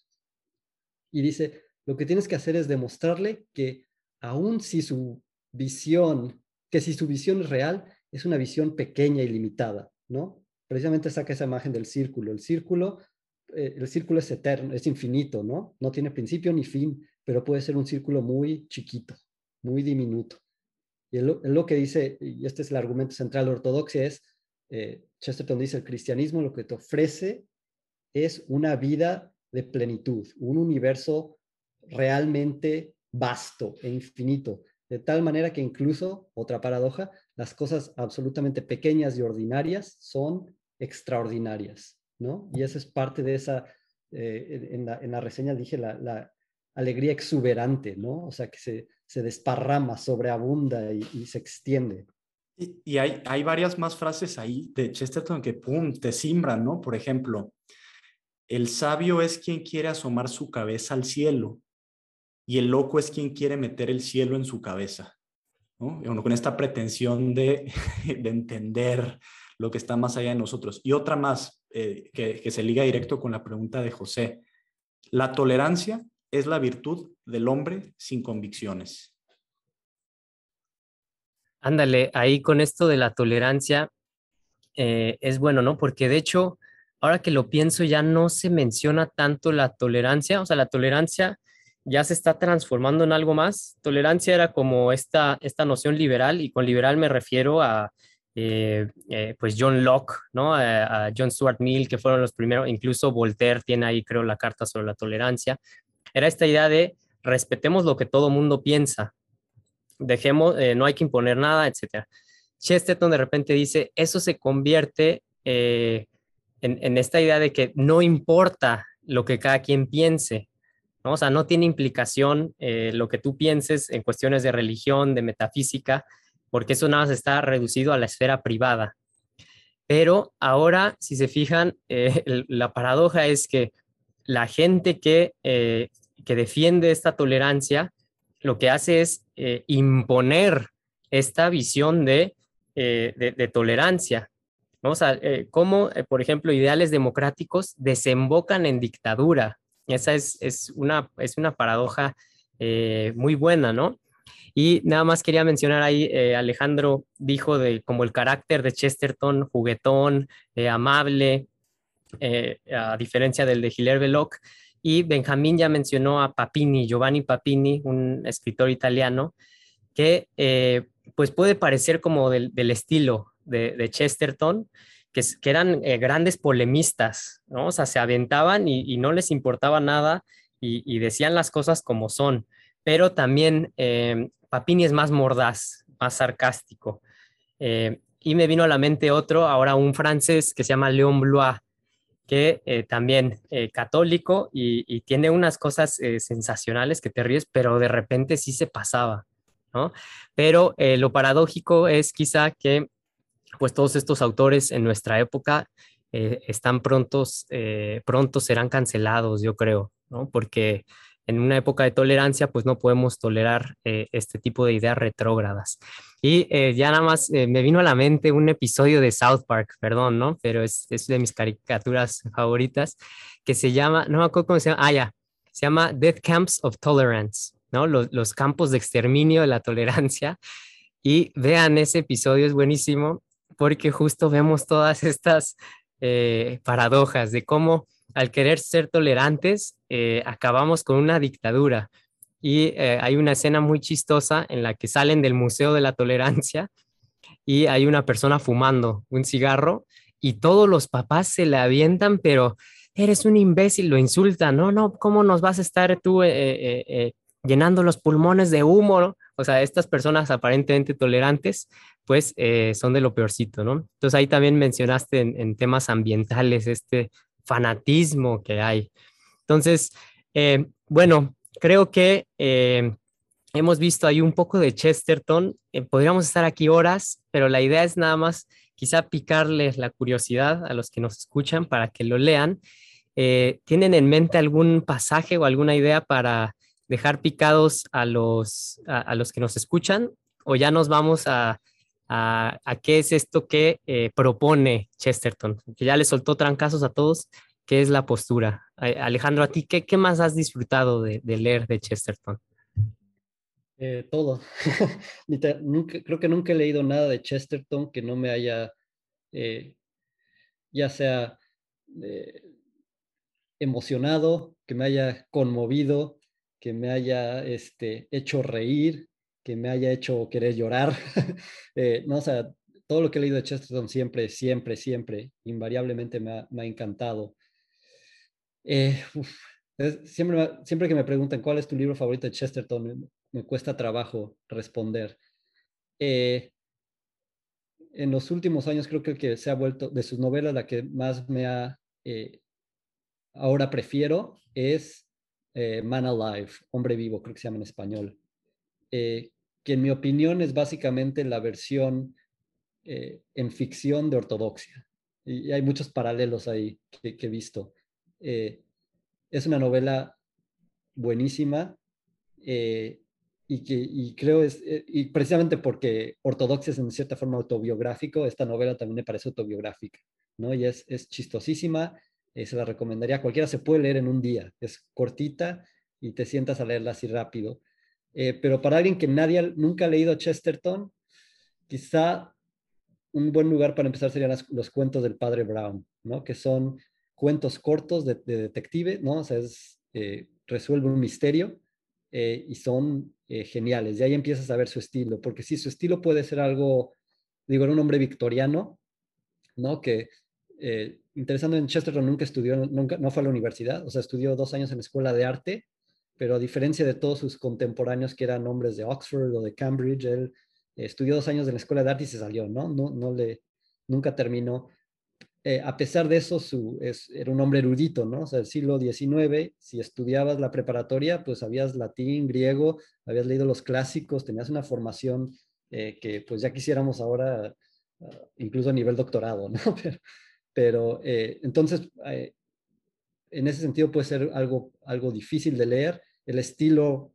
Y dice, lo que tienes que hacer es demostrarle que aun si su visión, que si su visión es real, es una visión pequeña y limitada, ¿no? precisamente saca esa imagen del círculo. El círculo, eh, el círculo es eterno, es infinito, ¿no? No tiene principio ni fin, pero puede ser un círculo muy chiquito, muy diminuto. Y lo, que dice, y este es el argumento central de la ortodoxia, es, eh, Chesterton dice, el cristianismo lo que te ofrece es una vida de plenitud, un universo realmente vasto e infinito, de tal manera que incluso, otra paradoja, las cosas absolutamente pequeñas y ordinarias son extraordinarias, ¿no? Y esa es parte de esa, eh, en, la, reseña dije la, alegría exuberante, ¿no? O sea, que se, se desparrama, sobreabunda y, se extiende. Y, hay, hay, varias más frases ahí de Chesterton que, ¡pum!, te simbran, ¿no? Por ejemplo, el sabio es quien quiere asomar su cabeza al cielo y el loco es quien quiere meter el cielo en su cabeza. ¿no? Con esta pretensión de, entender lo que está más allá de nosotros. Y otra más eh, que, que se liga directo con la pregunta de José. La tolerancia es la virtud del hombre sin convicciones. Ándale, ahí con esto de la tolerancia eh, es bueno, ¿no? Porque de hecho, ahora que lo pienso, ya no se menciona tanto la tolerancia, o sea, la tolerancia ya se está transformando en algo más. Tolerancia era como esta, esta noción liberal, y con liberal me refiero a eh, eh, pues John Locke, ¿no? A, John Stuart Mill, que fueron los primeros, incluso Voltaire tiene ahí, creo, la carta sobre la tolerancia. Era esta idea de respetemos lo que todo mundo piensa, dejemos, eh, no hay que imponer nada, etc. Chesterton de repente dice, eso se convierte en, esta idea de que no importa lo que cada quien piense, ¿no? O sea, no tiene implicación eh, lo que tú pienses en cuestiones de religión, de metafísica, porque eso nada más está reducido a la esfera privada. Pero ahora, si se fijan, eh, la paradoja es que la gente que, eh, que defiende esta tolerancia, lo que hace es imponer esta visión de, de tolerancia, Vamos a eh, cómo, eh, por ejemplo, ideales democráticos desembocan en dictadura. Esa es, una, es una paradoja eh, muy buena, ¿no? Y nada más quería mencionar ahí, Alejandro dijo de como el carácter de Chesterton, juguetón, amable, a diferencia del de Hilaire Belloc. Y Benjamín ya mencionó a Papini, Giovanni Papini, un escritor italiano, que pues puede parecer como del, estilo de, Chesterton, que, eran eh, grandes polemistas, ¿no? O sea, se aventaban y, no les importaba nada y, decían las cosas como son. Pero también eh, Papini es más mordaz, más sarcástico. Eh, y me vino a la mente otro, ahora un francés que se llama Léon Blois, que también católico y, tiene unas cosas sensacionales que te ríes, pero de repente sí se pasaba, ¿no? Pero lo paradójico es quizá que pues todos estos autores en nuestra época eh, están prontos, eh, pronto serán cancelados, yo creo, ¿no? Porque en una época de tolerancia, pues no podemos tolerar eh, este tipo de ideas retrógradas. Y ya nada más me vino a la mente un episodio de South Park, perdón, ¿no? Pero es, es, de mis caricaturas favoritas, que se llama, no me acuerdo cómo se llama, ah, ya, se llama Death Camps of Tolerance, ¿no? Los, los campos de exterminio de la tolerancia. Y vean ese episodio, es buenísimo porque justo vemos todas estas eh, paradojas de cómo al querer ser tolerantes eh, acabamos con una dictadura. Y eh, hay una escena muy chistosa en la que salen del Museo de la Tolerancia y hay una persona fumando un cigarro y todos los papás se le avientan, pero eres un imbécil, lo insultan, no, no, ¿cómo nos vas a estar tú llenando los pulmones de humo? O sea, estas personas aparentemente tolerantes pues eh, son de lo peorcito, ¿no? Entonces ahí también mencionaste en, temas ambientales este fanatismo que hay. Entonces, eh, bueno, creo que eh, hemos visto ahí un poco de Chesterton. podríamos estar aquí horas, pero la idea es nada más quizá picarles la curiosidad a los que nos escuchan para que lo lean. ¿Tienen en mente algún pasaje o alguna idea para dejar picados a los, a los que nos escuchan? ¿O ya nos vamos a a, qué es esto que eh, propone Chesterton, que ya le soltó trancazos a todos, qué es la postura. Alejandro, a ti, ¿qué, más has disfrutado de, leer de Chesterton? Eh, todo. creo que nunca he leído nada de Chesterton que no me haya eh, ya sea eh, emocionado, que me haya conmovido, que me haya este, hecho reír, que me haya hecho querer llorar. No, o sea, todo lo que he leído de Chesterton siempre, siempre, siempre, invariablemente me ha, encantado. Eh, siempre, siempre que me preguntan cuál es tu libro favorito de Chesterton, me, cuesta trabajo responder. Eh, en los últimos años creo que, que se ha vuelto, de sus novelas, la que más me ha, ahora prefiero es Man Alive, Hombre Vivo, creo que se llama en español. Eh, que en mi opinión es básicamente la versión eh, en ficción de ortodoxia. Y, hay muchos paralelos ahí que, he visto. Eh, es una novela buenísima y que creo es, y precisamente porque ortodoxia es en cierta forma autobiográfico, esta novela también me parece autobiográfica, ¿no? Y es, es chistosísima, se la recomendaría, cualquiera se puede leer en un día, es cortita y te sientas a leerla así rápido. Eh, pero para alguien que nadie nunca ha leído Chesterton, quizá un buen lugar para empezar serían los cuentos del padre Brown, ¿no? Que son cuentos cortos de, detective, ¿no? O sea, eh, resuelve un misterio eh, y son geniales. Y ahí empiezas a ver su estilo, porque sí, su estilo puede ser algo, digo, era un hombre victoriano, ¿no? Que interesando en Chesterton nunca estudió, nunca, no fue a la universidad, o sea, estudió dos años en la escuela de arte pero a diferencia de todos sus contemporáneos que eran hombres de Oxford o de Cambridge, él estudió dos años en la escuela de arte y se salió, ¿no? No, no le, nunca terminó. Eh, a pesar de eso, su, es, era un hombre erudito, ¿no? O sea, el siglo XIX, si estudiabas la preparatoria, pues sabías latín, griego, habías leído los clásicos, tenías una formación eh, que pues ya quisiéramos ahora, ah, incluso a nivel doctorado, ¿no? Pero, eh, entonces, en ese sentido puede ser algo, algo difícil de leer, el estilo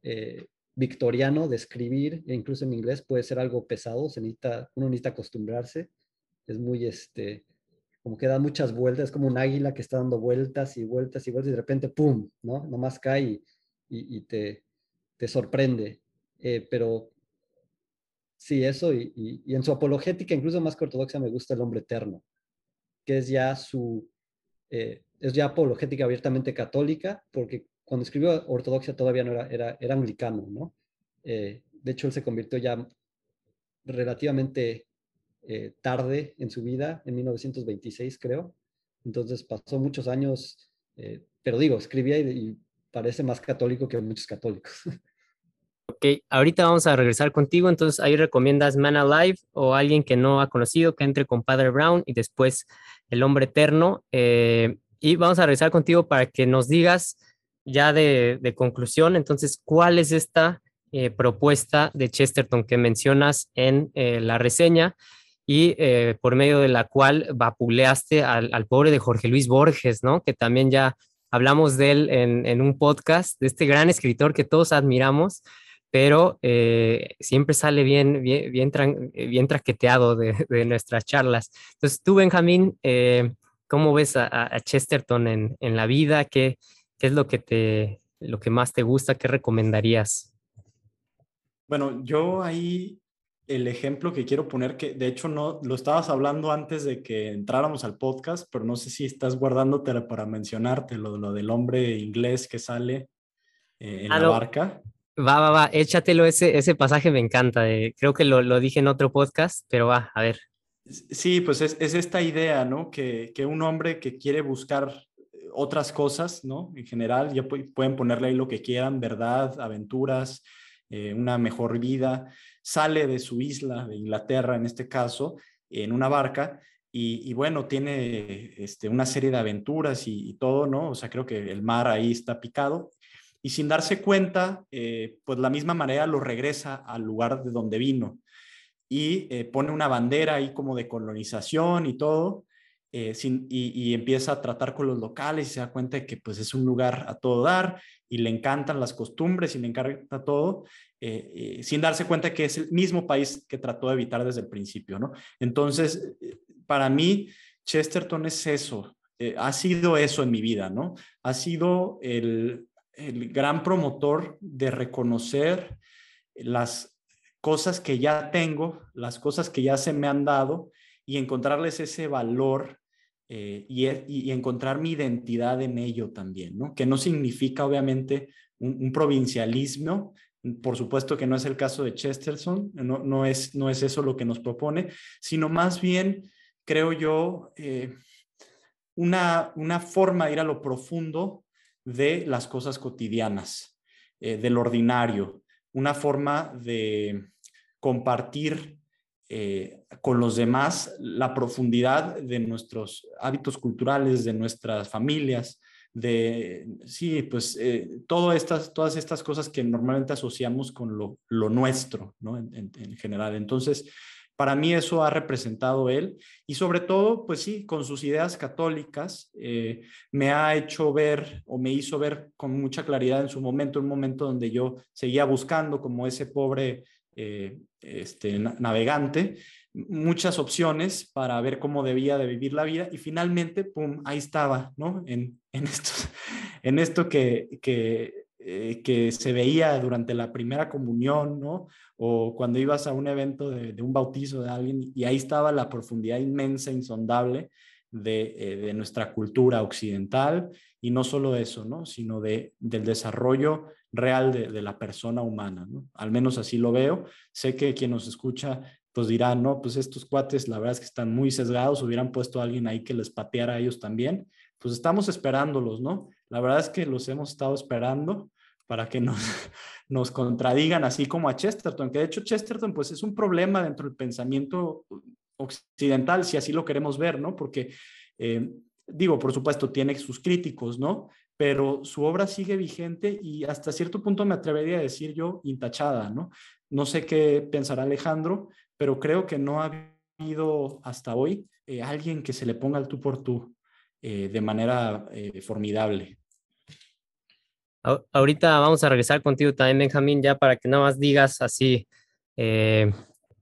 victoriano de escribir, incluso en inglés, puede ser algo pesado, se necesita, uno necesita acostumbrarse, es muy, este, como que da muchas vueltas, es como un águila que está dando vueltas y vueltas y vueltas y de repente, ¡pum!, ¿no? Nomás cae y, te, te, sorprende. Eh, pero sí, eso, y, en su apologética, incluso más que ortodoxa, me gusta el hombre eterno, que es ya su, eh, es ya apologética abiertamente católica, porque cuando escribió Ortodoxia todavía no era, era, anglicano, ¿no? Eh, de hecho, él se convirtió ya relativamente eh, tarde en su vida, en 1926 creo. Entonces pasó muchos años, eh, pero digo, escribía y, parece más católico que muchos católicos. Ok, ahorita vamos a regresar contigo, entonces ahí recomiendas Man Alive o alguien que no ha conocido que entre con Padre Brown y después El Hombre Eterno. y vamos a regresar contigo para que nos digas ya de, conclusión, entonces, ¿cuál es esta eh, propuesta de Chesterton que mencionas en eh, la reseña y eh, por medio de la cual vapuleaste al, pobre de Jorge Luis Borges, ¿no? Que también ya hablamos de él en, un podcast, de este gran escritor que todos admiramos, pero siempre sale bien, bien, bien, traqueteado de, nuestras charlas. Entonces, tú, Benjamín, ¿cómo ves a, Chesterton en, en, la vida? ¿Qué, ¿Qué es lo que, te, lo que más te gusta? ¿Qué recomendarías? Bueno, yo ahí el ejemplo que quiero poner, que de hecho no lo estabas hablando antes de que entráramos al podcast, pero no sé si estás guardándotelo para mencionarte lo, lo del hombre inglés que sale eh, en ah, la barca. Va, va, va, échatelo, ese, ese pasaje me encanta. creo que lo, lo, dije en otro podcast, pero va, a ver. Sí, pues es, es esta idea, ¿no? Que, que, un hombre que quiere buscar otras cosas, ¿no? En general, ya pueden ponerle ahí lo que quieran, verdad, aventuras, eh, una mejor vida, sale de su isla, de Inglaterra en este caso, en una barca, y, bueno, tiene este, una serie de aventuras y, todo, ¿no? O sea, creo que el mar ahí está picado, y sin darse cuenta, eh, pues la misma marea lo regresa al lugar de donde vino y eh, pone una bandera ahí como de colonización y todo, eh, y, empieza a tratar con los locales y se da cuenta de que pues es un lugar a todo dar y le encantan las costumbres y le encanta todo, eh, eh, sin darse cuenta que es el mismo país que trató de evitar desde el principio, ¿no? Entonces, para mí, Chesterton es eso, ha sido eso en mi vida, ¿no? Ha sido el, el gran promotor de reconocer las cosas que ya tengo, las cosas que ya se me han dado y encontrarles ese valor eh, y, encontrar mi identidad en ello también, ¿no? Que no significa obviamente un, provincialismo, por supuesto que no es el caso de Chesterton, no, no, es, no es eso lo que nos propone, sino más bien, creo yo, eh, una, una forma de ir a lo profundo de las cosas cotidianas, eh, del ordinario, una forma de compartir eh, con los demás la profundidad de nuestros hábitos culturales, de nuestras familias, de, sí, pues eh, estas, todas estas cosas que normalmente asociamos con lo, nuestro, ¿no? En, general. Entonces, para mí eso ha representado él y sobre todo, pues sí, con sus ideas católicas, eh, me ha hecho ver o me hizo ver con mucha claridad en su momento, un momento donde yo seguía buscando como ese pobre eh, este, navegante, muchas opciones para ver cómo debía de vivir la vida y finalmente, pum, ahí estaba, ¿no? En, en, esto, en esto que, eh, que se veía durante la primera comunión, ¿no? O cuando ibas a un evento de un bautizo de alguien y ahí estaba la profundidad inmensa, insondable de, eh, de, nuestra cultura occidental y no solo eso, ¿no? Sino de, del desarrollo real de, la persona humana, ¿no? Al menos así lo veo. Sé que quien nos escucha pues dirá, no, pues estos cuates la verdad es que están muy sesgados, hubieran puesto a alguien ahí que les pateara a ellos también. Pues estamos esperándolos, ¿no? La verdad es que los hemos estado esperando para que nos, nos contradigan, así como a Chesterton, que de hecho Chesterton pues es un problema dentro del pensamiento occidental, si así lo queremos ver, ¿no? Porque, eh, digo, por supuesto, tiene sus críticos, ¿no? pero su obra sigue vigente y hasta cierto punto me atrevería a decir yo intachada, ¿no? No sé qué pensará Alejandro, pero creo que no ha habido hasta hoy eh, alguien que se le ponga el tú por tú eh, de manera formidable. Ahorita vamos a regresar contigo también, Benjamín, ya para que nada más digas así,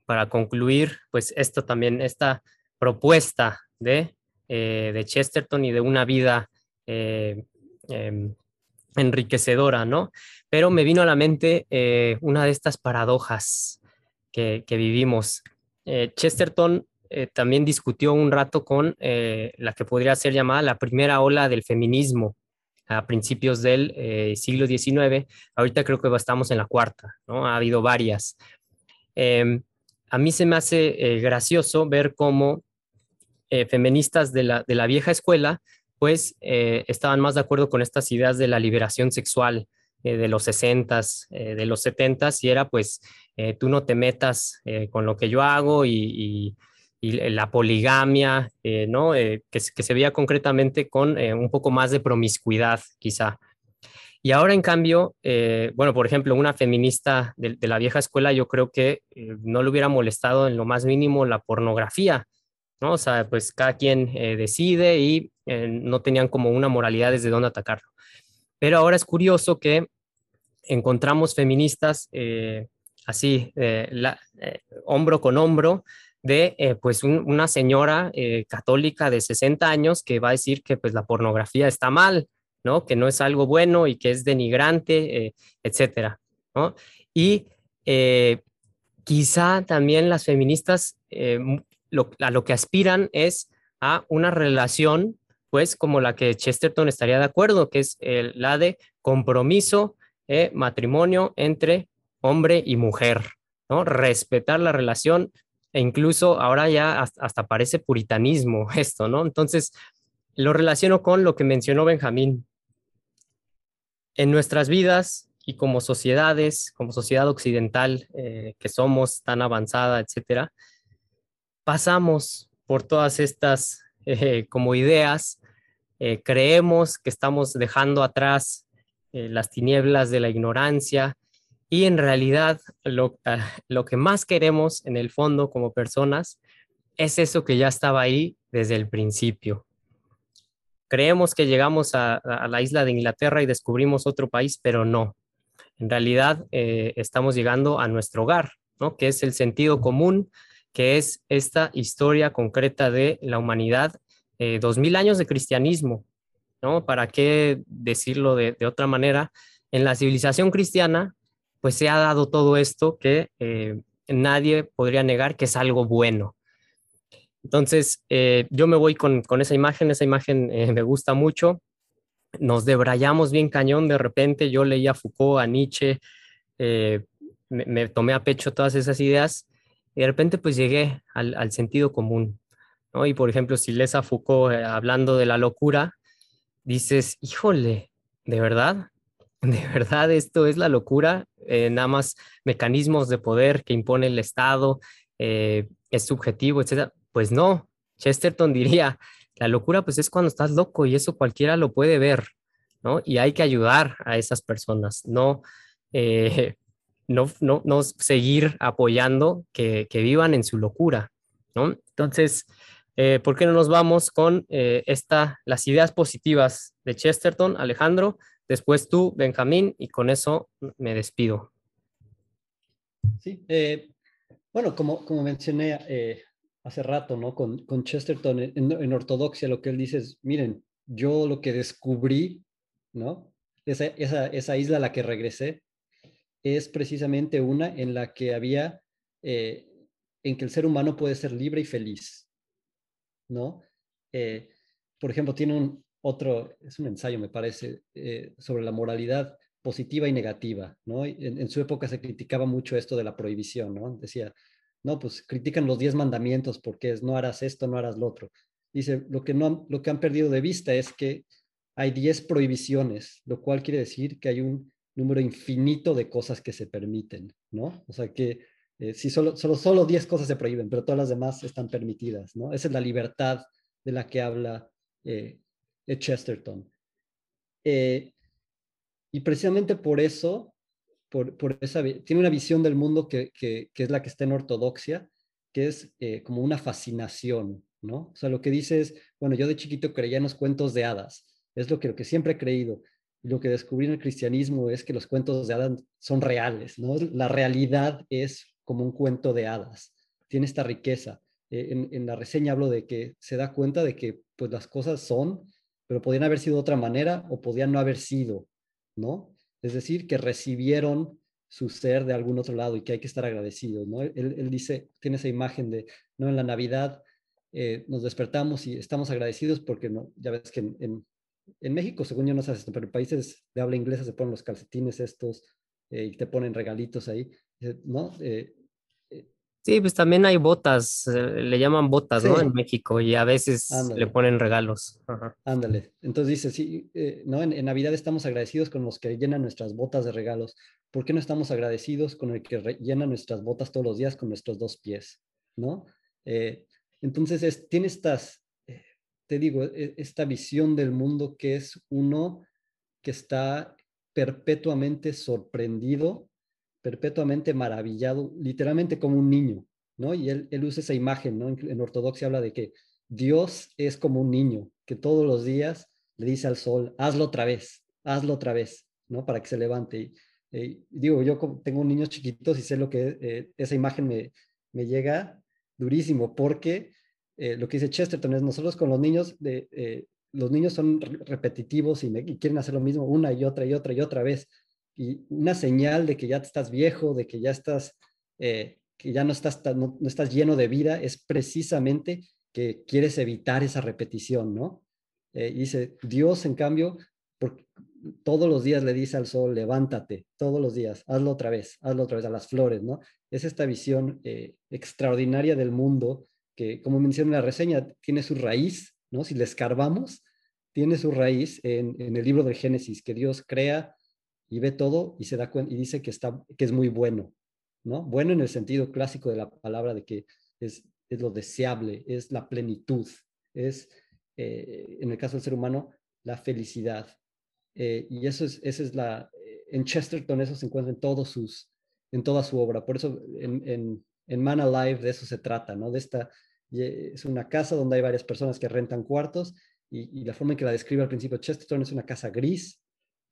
para concluir, pues esto también, esta propuesta de, de Chesterton y de una vida Em, enriquecedora, ¿no? Pero me vino a la mente eh, una de estas paradojas que, vivimos. Eh, Chesterton eh, también discutió un rato con la que podría ser llamada la primera ola del feminismo a principios del siglo XIX. Ahorita creo que estamos en la cuarta, ¿no? Ha habido varias. Em, a mí se me hace gracioso ver cómo feministas de la, de la vieja escuela pues eh, estaban más de acuerdo con estas ideas de la liberación sexual eh, de los 60s, eh, de los 70s, y era pues tú no te metas con lo que yo hago y, la poligamia, ¿no? Que, que, se veía concretamente con un poco más de promiscuidad, quizá. Y ahora, en cambio, bueno, por ejemplo, una feminista de, de, la vieja escuela, yo creo que no le hubiera molestado en lo más mínimo la pornografía, ¿no? O sea, pues cada quien decide y eh, no tenían como una moralidad desde dónde atacarlo. Pero ahora es curioso que encontramos feministas eh, así, eh, hombro con hombro, de pues una señora católica de 60 años que va a decir que pues la pornografía está mal, ¿no? Que no es algo bueno y que es denigrante, etcétera, ¿no? Y quizá también las feministas a lo que aspiran es a una relación pues como la que Chesterton estaría de acuerdo, que es la de compromiso, eh, matrimonio entre hombre y mujer, ¿no? Respetar la relación e incluso ahora ya hasta, parece puritanismo esto, ¿no? Entonces, lo relaciono con lo que mencionó Benjamín. En nuestras vidas y como sociedades, como sociedad occidental eh, que somos tan avanzada, etcétera, pasamos por todas estas eh, como ideas eh, creemos que estamos dejando atrás las tinieblas de la ignorancia y en realidad ah, lo, que más queremos en el fondo como personas es eso que ya estaba ahí desde el principio. Creemos que llegamos a, la isla de Inglaterra y descubrimos otro país, pero no. En realidad eh, estamos llegando a nuestro hogar, ¿no? que es el sentido común, que es esta historia concreta de la humanidad eh, dos mil años de cristianismo, ¿no? ¿Para qué decirlo de, otra manera? En la civilización cristiana, pues se ha dado todo esto que eh, nadie podría negar que es algo bueno. Entonces, eh, yo me voy con, con, esa imagen, esa imagen eh, me gusta mucho. Nos debrayamos bien cañón de repente. Yo leía a Foucault, a Nietzsche, eh, me, tomé a pecho todas esas ideas y de repente pues llegué al, al sentido común. ¿no? Y por ejemplo, si lees a Foucault hablando de la locura, dices, híjole, ¿de verdad? ¿De verdad esto es la locura? nada más mecanismos de poder que impone el Estado, es subjetivo, etcétera pues no, Chesterton diría, la locura pues es cuando estás loco y eso cualquiera lo puede ver, ¿no? Y hay que ayudar a esas personas, no, eh, no, no, no, seguir apoyando que, vivan en su locura, ¿no? Entonces, eh, ¿por qué no nos vamos con eh, esta, las ideas positivas de Chesterton, Alejandro? Después tú, Benjamín, y con eso me despido. Sí, bueno, como, como mencioné, hace rato, ¿no? Con, con Chesterton en, ortodoxia, lo que él dice es, miren, yo lo que descubrí, ¿no? Esa, esa, esa isla a la que regresé es precisamente una en la que había, eh, en que el ser humano puede ser libre y feliz, ¿no? Eh, por ejemplo, tiene un otro, es un ensayo, me parece, eh, sobre la moralidad positiva y negativa, ¿no? En, en, su época se criticaba mucho esto de la prohibición, ¿no? Decía, no, pues critican los diez mandamientos porque es no harás esto, no harás lo otro. Dice, lo que, no, lo que han perdido de vista es que hay diez prohibiciones, lo cual quiere decir que hay un número infinito de cosas que se permiten, ¿no? O sea que eh, si solo, solo, solo diez cosas se prohíben, pero todas las demás están permitidas, ¿no? Esa es la libertad de la que habla eh, Chesterton. Eh, y precisamente por eso por, esa, tiene una visión del mundo que, es la que está en ortodoxia, que es eh, como una fascinación, ¿no? O sea, lo que dice es, bueno, yo de chiquito creía en los cuentos de hadas, es lo que, siempre he creído. Lo que descubrí en el cristianismo es que los cuentos de hadas son reales, ¿no? La realidad es como un cuento de hadas, tiene esta riqueza. Eh, en, en, la reseña hablo de que se da cuenta de que pues las cosas son, pero podían haber sido de otra manera o podían no haber sido, ¿no? Es decir, que recibieron su ser de algún otro lado y que hay que estar agradecidos, ¿no? Él, dice, tiene esa imagen de, ¿no? En la Navidad eh, nos despertamos y estamos agradecidos porque, no, ya ves que en, en, México, según yo no sabes esto, pero en países de habla inglesa se ponen los calcetines estos eh, y te ponen regalitos ahí, ¿no? Eh, Sí, pues también hay botas, eh, le llaman botas, ¿no? En México y a veces le ponen regalos. Ándale. Entonces dice, sí, eh, ¿no? En, Navidad estamos agradecidos con los que llenan nuestras botas de regalos. ¿Por qué no estamos agradecidos con el que llena nuestras botas todos los días con nuestros dos pies, ¿no? Eh, entonces es, tiene estas, te digo, e, esta visión del mundo que es uno que está perpetuamente sorprendido perpetuamente maravillado, literalmente como un niño, ¿no? Y él, él usa esa imagen, ¿no? En, ortodoxia habla de que Dios es como un niño, que todos los días le dice al sol, hazlo otra vez, hazlo otra vez, ¿no? Para que se levante. Y, eh, digo, yo tengo niños chiquitos y sé lo que eh, esa imagen me, me, llega durísimo, porque eh, lo que dice Chesterton es nosotros con los niños, de, los niños son repetitivos y, y quieren hacer lo mismo una y otra y otra y otra vez y una señal de que ya estás viejo, de que ya estás, eh, que ya no estás, no, estás lleno de vida, es precisamente que quieres evitar esa repetición, ¿no? Eh, dice, Dios, en cambio, todos los días le dice al sol, levántate, todos los días, hazlo otra vez, hazlo otra vez a las flores, ¿no? Es esta visión eh, extraordinaria del mundo que, como menciona en la reseña, tiene su raíz, ¿no? Si le escarbamos, tiene su raíz en, en el libro del Génesis, que Dios crea y ve todo y se da cuenta y dice que, está, que es muy bueno, ¿no? Bueno en el sentido clásico de la palabra de que es, es lo deseable, es la plenitud, es, eh, en el caso del ser humano, la felicidad. Eh, y eso es, esa es la, en Chesterton eso se encuentra en, todos sus, en toda su obra. Por eso en, en, en Man Alive de eso se trata, ¿no? De esta, es una casa donde hay varias personas que rentan cuartos y, y la forma en que la describe al principio Chesterton es una casa gris,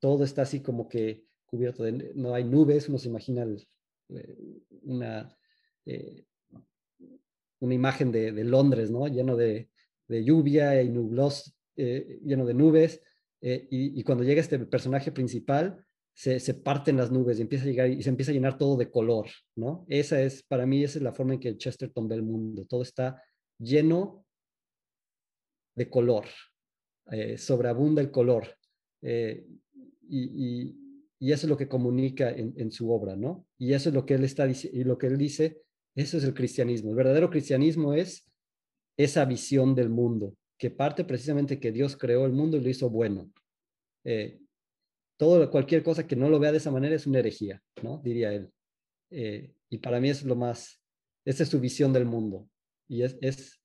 todo está así como que cubierto de, no hay nubes, uno se imagina eh, una, eh, una imagen de, Londres, ¿no? Lleno de, lluvia y nublos, eh, lleno de nubes, y, cuando llega este personaje principal, se, se, parten las nubes y empieza a llegar y se empieza a llenar todo de color, ¿no? Esa es, para mí, esa es la forma en que Chesterton ve el mundo, todo está lleno de color, eh, sobreabunda el color. Eh, y, eso es lo que comunica en, su obra, ¿no? Y eso es lo que él está y lo que él dice, eso es el cristianismo. El verdadero cristianismo es esa visión del mundo, que parte precisamente que Dios creó el mundo y lo hizo bueno. Eh, todo, cualquier cosa que no lo vea de esa manera es una herejía, ¿no? Diría él. Eh, y para mí es lo más, esa es su visión del mundo. Y es, es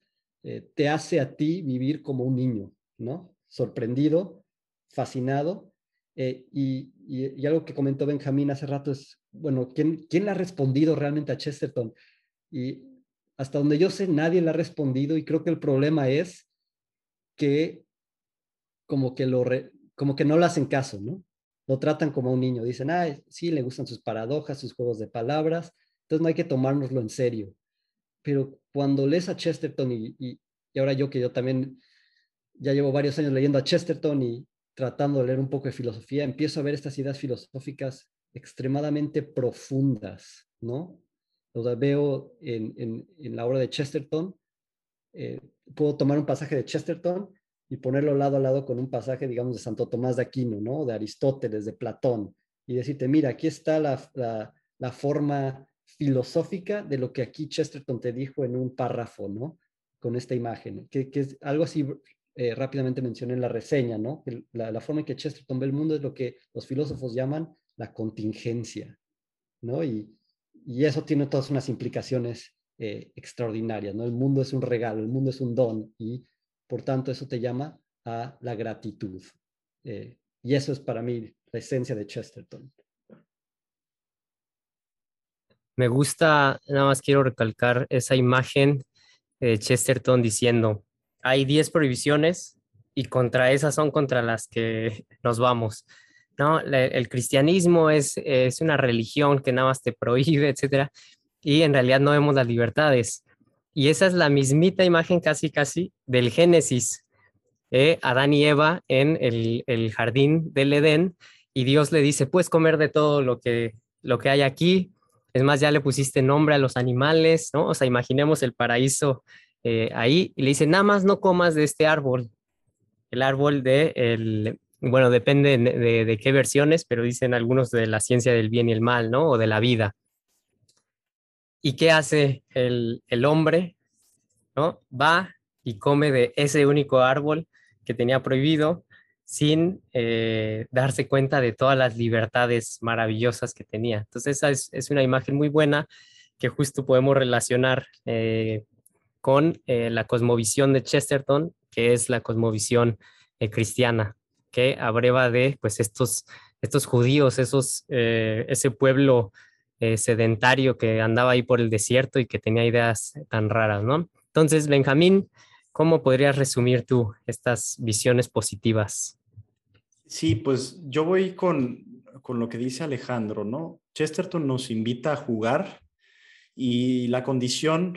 te hace a ti vivir como un niño, ¿no? Sorprendido, fascinado eh, y, algo que comentó Benjamín hace rato es, bueno, ¿quién, ¿quién le ha respondido realmente a Chesterton? Y hasta donde yo sé, nadie le ha respondido y creo que el problema es que como que, lo como que no le hacen caso, ¿no? Lo tratan como un niño. Dicen, ah, sí, le gustan sus paradojas, sus juegos de palabras, entonces no hay que tomárnoslo en serio. Pero cuando lees a Chesterton y, y ahora yo que yo también ya llevo varios años leyendo a Chesterton y, tratando de leer un poco de filosofía, empiezo a ver estas ideas filosóficas extremadamente profundas, ¿no? O veo en, la obra de Chesterton, eh, puedo tomar un pasaje de Chesterton y ponerlo lado a lado con un pasaje, digamos, de Santo Tomás de Aquino, ¿no? De Aristóteles, de Platón, y decirte, mira, aquí está la, forma filosófica de lo que aquí Chesterton te dijo en un párrafo, ¿no? Con esta imagen, que, que es algo así eh, rápidamente mencioné en la reseña, ¿no? La, forma en que Chesterton ve el mundo es lo que los filósofos llaman la contingencia, ¿no? Y, eso tiene todas unas implicaciones eh, extraordinarias, ¿no? El mundo es un regalo, el mundo es un don y por tanto eso te llama a la gratitud. Eh, y eso es para mí la esencia de Chesterton. Me gusta, nada más quiero recalcar esa imagen de Chesterton diciendo, hay 10 prohibiciones y contra esas son contra las que nos vamos. ¿no? el cristianismo es, es una religión que nada más te prohíbe, etcétera, y en realidad no vemos las libertades. Y esa es la mismita imagen casi, casi del Génesis. ¿eh? Adán y Eva en el, el, jardín del Edén y Dios le dice, puedes comer de todo lo que, lo que hay aquí. Es más, ya le pusiste nombre a los animales, ¿no? O sea, imaginemos el paraíso eh, ahí y le dice, nada más no comas de este árbol. El árbol de, el, bueno, depende de, qué versiones, pero dicen algunos de la ciencia del bien y el mal, ¿no? O de la vida. ¿Y qué hace el, hombre? ¿No? Va y come de ese único árbol que tenía prohibido sin eh, darse cuenta de todas las libertades maravillosas que tenía. Entonces, esa es, una imagen muy buena que justo podemos relacionar eh, con eh, la cosmovisión de Chesterton, que es la cosmovisión eh, cristiana, que abreva de pues estos, estos judíos, esos, eh, ese pueblo sedentario que andaba ahí por el desierto y que tenía ideas tan raras, ¿no? Entonces, Benjamín, ¿cómo podrías resumir tú estas visiones positivas? Sí, pues yo voy con, con lo que dice Alejandro, ¿no? Chesterton nos invita a jugar y la condición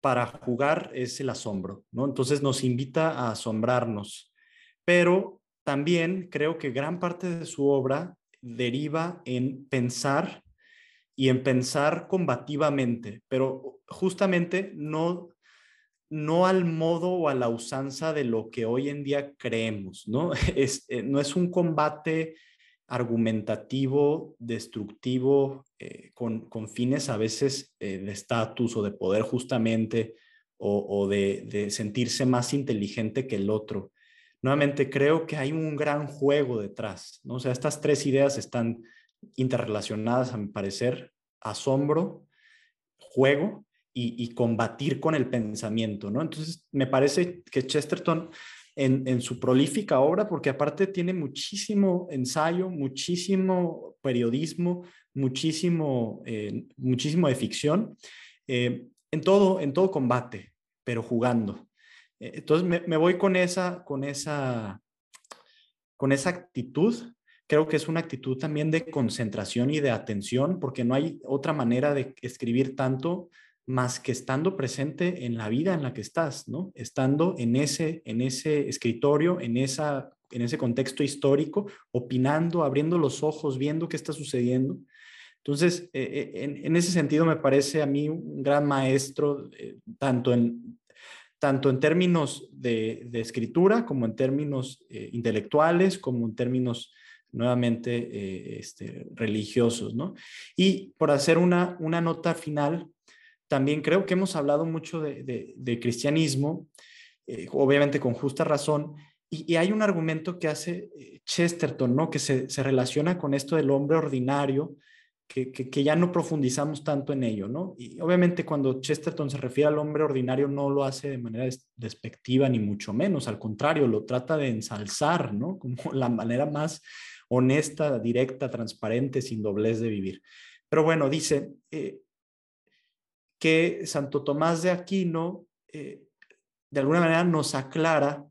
para jugar es el asombro, ¿no? Entonces nos invita a asombrarnos, pero también creo que gran parte de su obra deriva en pensar y en pensar combativamente, pero justamente no no al modo o a la usanza de lo que hoy en día creemos, ¿no? Eh, no es un combate argumentativo, destructivo, eh, con, fines a veces eh, de estatus o de poder justamente, o, de, sentirse más inteligente que el otro. Nuevamente, creo que hay un gran juego detrás, ¿no? O sea, estas tres ideas están interrelacionadas, a mi parecer, asombro, juego y, y combatir con el pensamiento, ¿no? Entonces, me parece que Chesterton en, su prolífica obra, porque aparte tiene muchísimo ensayo, muchísimo periodismo, muchísimo, eh, muchísimo de ficción, eh, en, todo, en todo combate, pero jugando. Eh, entonces me, voy con esa, con, esa, con esa actitud. Creo que es una actitud también de concentración y de atención, porque no hay otra manera de escribir tanto más que estando presente en la vida en la que estás, ¿no? Estando en ese, en ese escritorio, en, esa, en ese contexto histórico, opinando, abriendo los ojos, viendo qué está sucediendo. Entonces, eh, eh, en, ese sentido me parece a mí un gran maestro, eh, tanto en tanto en términos de, escritura como en términos intelectuales, como en términos nuevamente este, religiosos, ¿no? Y por hacer una, una nota final, también creo que hemos hablado mucho de, cristianismo, eh, obviamente con justa razón, y, hay un argumento que hace Chesterton, ¿no? Que se, se relaciona con esto del hombre ordinario, que, ya no profundizamos tanto en ello, ¿no? Y obviamente cuando Chesterton se refiere al hombre ordinario no lo hace de manera despectiva ni mucho menos, al contrario, lo trata de ensalzar, ¿no? Como la manera más honesta, directa, transparente, sin doblez de vivir. Pero bueno, dice eh, que Santo Tomás de Aquino eh, de alguna manera nos aclara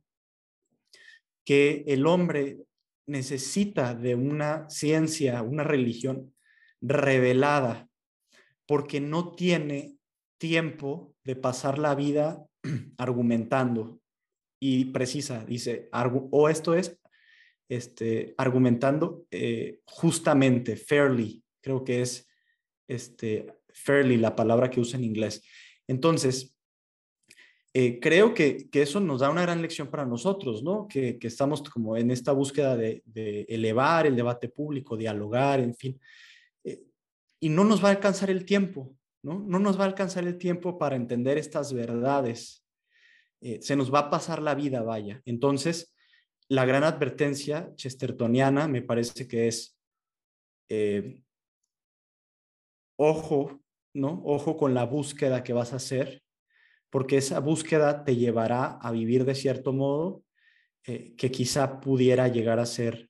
que el hombre necesita de una ciencia, una religión revelada, porque no tiene tiempo de pasar la vida argumentando. Y precisa, dice, o esto es, este, argumentando eh, justamente, fairly, creo que es este, fairly la palabra que usa en inglés. Entonces, eh, creo que, eso nos da una gran lección para nosotros, ¿no? Que, estamos como en esta búsqueda de, elevar el debate público, dialogar, en fin y no nos va a alcanzar el tiempo, ¿no? No nos va a alcanzar el tiempo para entender estas verdades. Eh, se nos va a pasar la vida, vaya. Entonces, la gran advertencia chestertoniana me parece que es, eh, ojo, ¿no? Ojo con la búsqueda que vas a hacer, porque esa búsqueda te llevará a vivir de cierto modo eh, que quizá pudiera llegar a ser,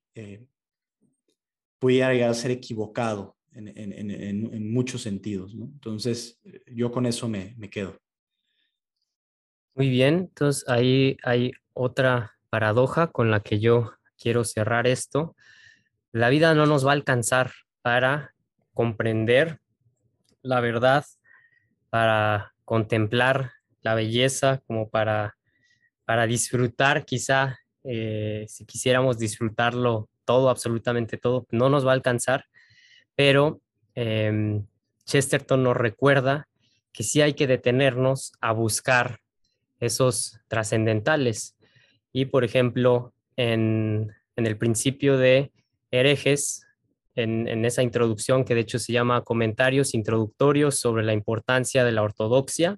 pudiera llegar a ser equivocado, en, muchos sentidos. Entonces, yo con eso me, quedo. Muy bien, entonces ahí hay otra paradoja con la que yo quiero cerrar esto. La vida no nos va a alcanzar para comprender la verdad, para contemplar la belleza, como para, para disfrutar quizá, eh, si quisiéramos disfrutarlo todo, absolutamente todo, no nos va a alcanzar pero em, Chesterton nos recuerda que sí hay que detenernos a buscar esos trascendentales. Y, por ejemplo, en, el principio de herejes, en, esa introducción que de hecho se llama Comentarios introductorios sobre la importancia de la ortodoxia.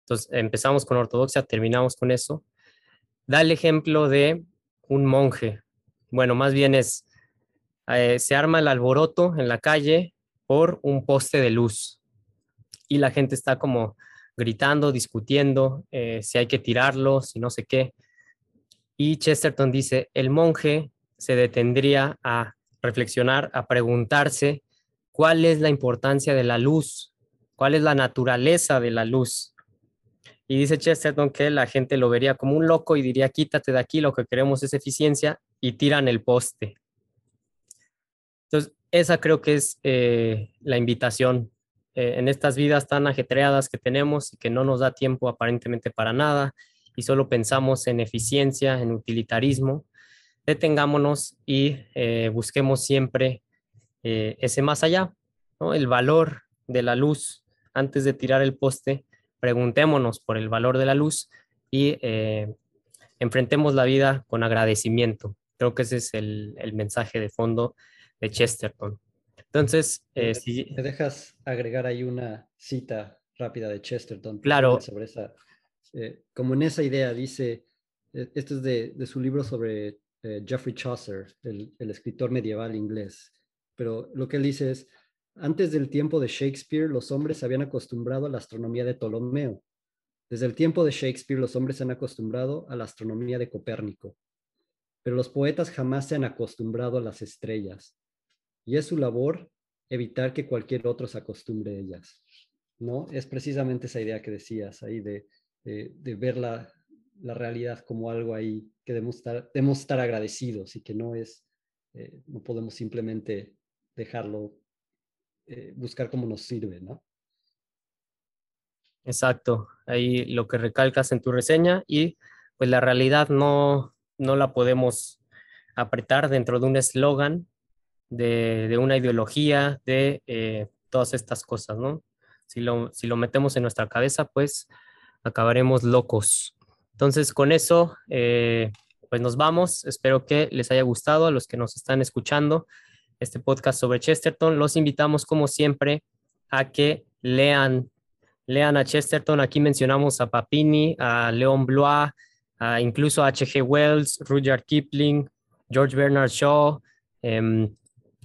Entonces, empezamos con ortodoxia, terminamos con eso. Da el ejemplo de un monje. Bueno, más bien es eh, se arma el alboroto en la calle por un poste de luz y la gente está como gritando, discutiendo eh, si hay que tirarlo, si no sé qué. Y Chesterton dice, el monje se detendría a reflexionar, a preguntarse cuál es la importancia de la luz, cuál es la naturaleza de la luz. Y dice Chesterton que la gente lo vería como un loco y diría, quítate de aquí, lo que queremos es eficiencia, y tiran el poste. Entonces, esa creo que es eh, la invitación eh, en estas vidas tan ajetreadas que tenemos y que no nos da tiempo aparentemente para nada y solo pensamos en eficiencia, en utilitarismo, detengámonos y eh, busquemos siempre ese más allá, ¿no? el valor de la luz. Antes de tirar el poste, preguntémonos por el valor de la luz y enfrentemos la vida con agradecimiento. Creo que ese es el, el mensaje de fondo de Chesterton. Entonces, eh, si... ¿Me dejas agregar ahí una cita rápida de Chesterton? Claro. Sobre esa, eh, como en esa idea dice, eh, esto es de, de, su libro sobre Geoffrey Chaucer, el, escritor medieval inglés, pero lo que él dice es, antes del tiempo de Shakespeare, los hombres se habían acostumbrado a la astronomía de Ptolomeo. Desde el tiempo de Shakespeare, los hombres se han acostumbrado a la astronomía de Copérnico. Pero los poetas jamás se han acostumbrado a las estrellas y es su labor evitar que cualquier otro se acostumbre a ellas. ¿no? Es precisamente esa idea que decías ahí de, de, la, realidad como algo ahí que debemos estar, agradecidos y que no es, eh, no podemos simplemente dejarlo, eh, buscar cómo nos sirve, ¿no? Exacto, ahí lo que recalcas en tu reseña y pues la realidad no, no la podemos apretar dentro de un eslogan de, una ideología, de eh, todas estas cosas, ¿no? Si lo, si lo metemos en nuestra cabeza, pues acabaremos locos. Entonces, con eso, eh, pues nos vamos. Espero que les haya gustado a los que nos están escuchando este podcast sobre Chesterton. Los invitamos, como siempre, a que lean, lean a Chesterton. Aquí mencionamos a Papini, a Leon Blois, incluso a H.G. Wells, Rudyard Kipling, George Bernard Shaw. Em,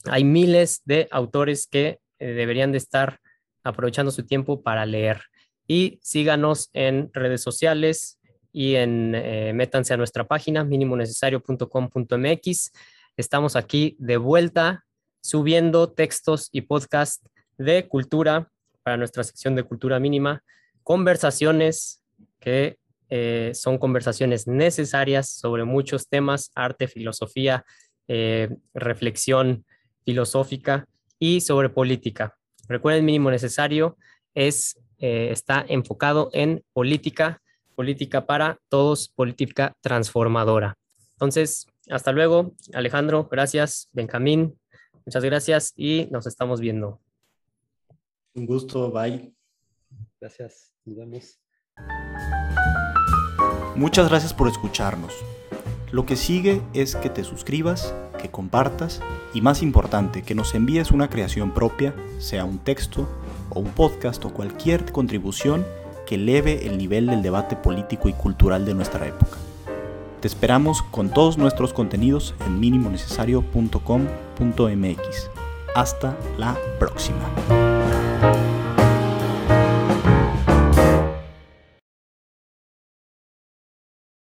hay miles de autores que eh, deberían de estar aprovechando su tiempo para leer. Y síganos en redes sociales y en, eh, métanse a nuestra página minimonecesario.com.mx. Estamos aquí de vuelta subiendo textos y podcasts de cultura para nuestra sección de cultura mínima, conversaciones que eh, son conversaciones necesarias sobre muchos temas, arte, filosofía, eh, reflexión filosófica y sobre política. Recuerden, mínimo necesario es, está enfocado en política, política para todos, política transformadora. Entonces, hasta luego, Alejandro, gracias, Benjamín, muchas gracias y nos estamos viendo. Un gusto, bye. Gracias, nos vemos. Muchas gracias por escucharnos. Lo que sigue es que te suscribas, que compartas y más importante, que nos envíes una creación propia, sea un texto o un podcast o cualquier contribución que eleve el nivel del debate político y cultural de nuestra época. Te esperamos con todos nuestros contenidos en minimonecesario.com.mx. Hasta la próxima.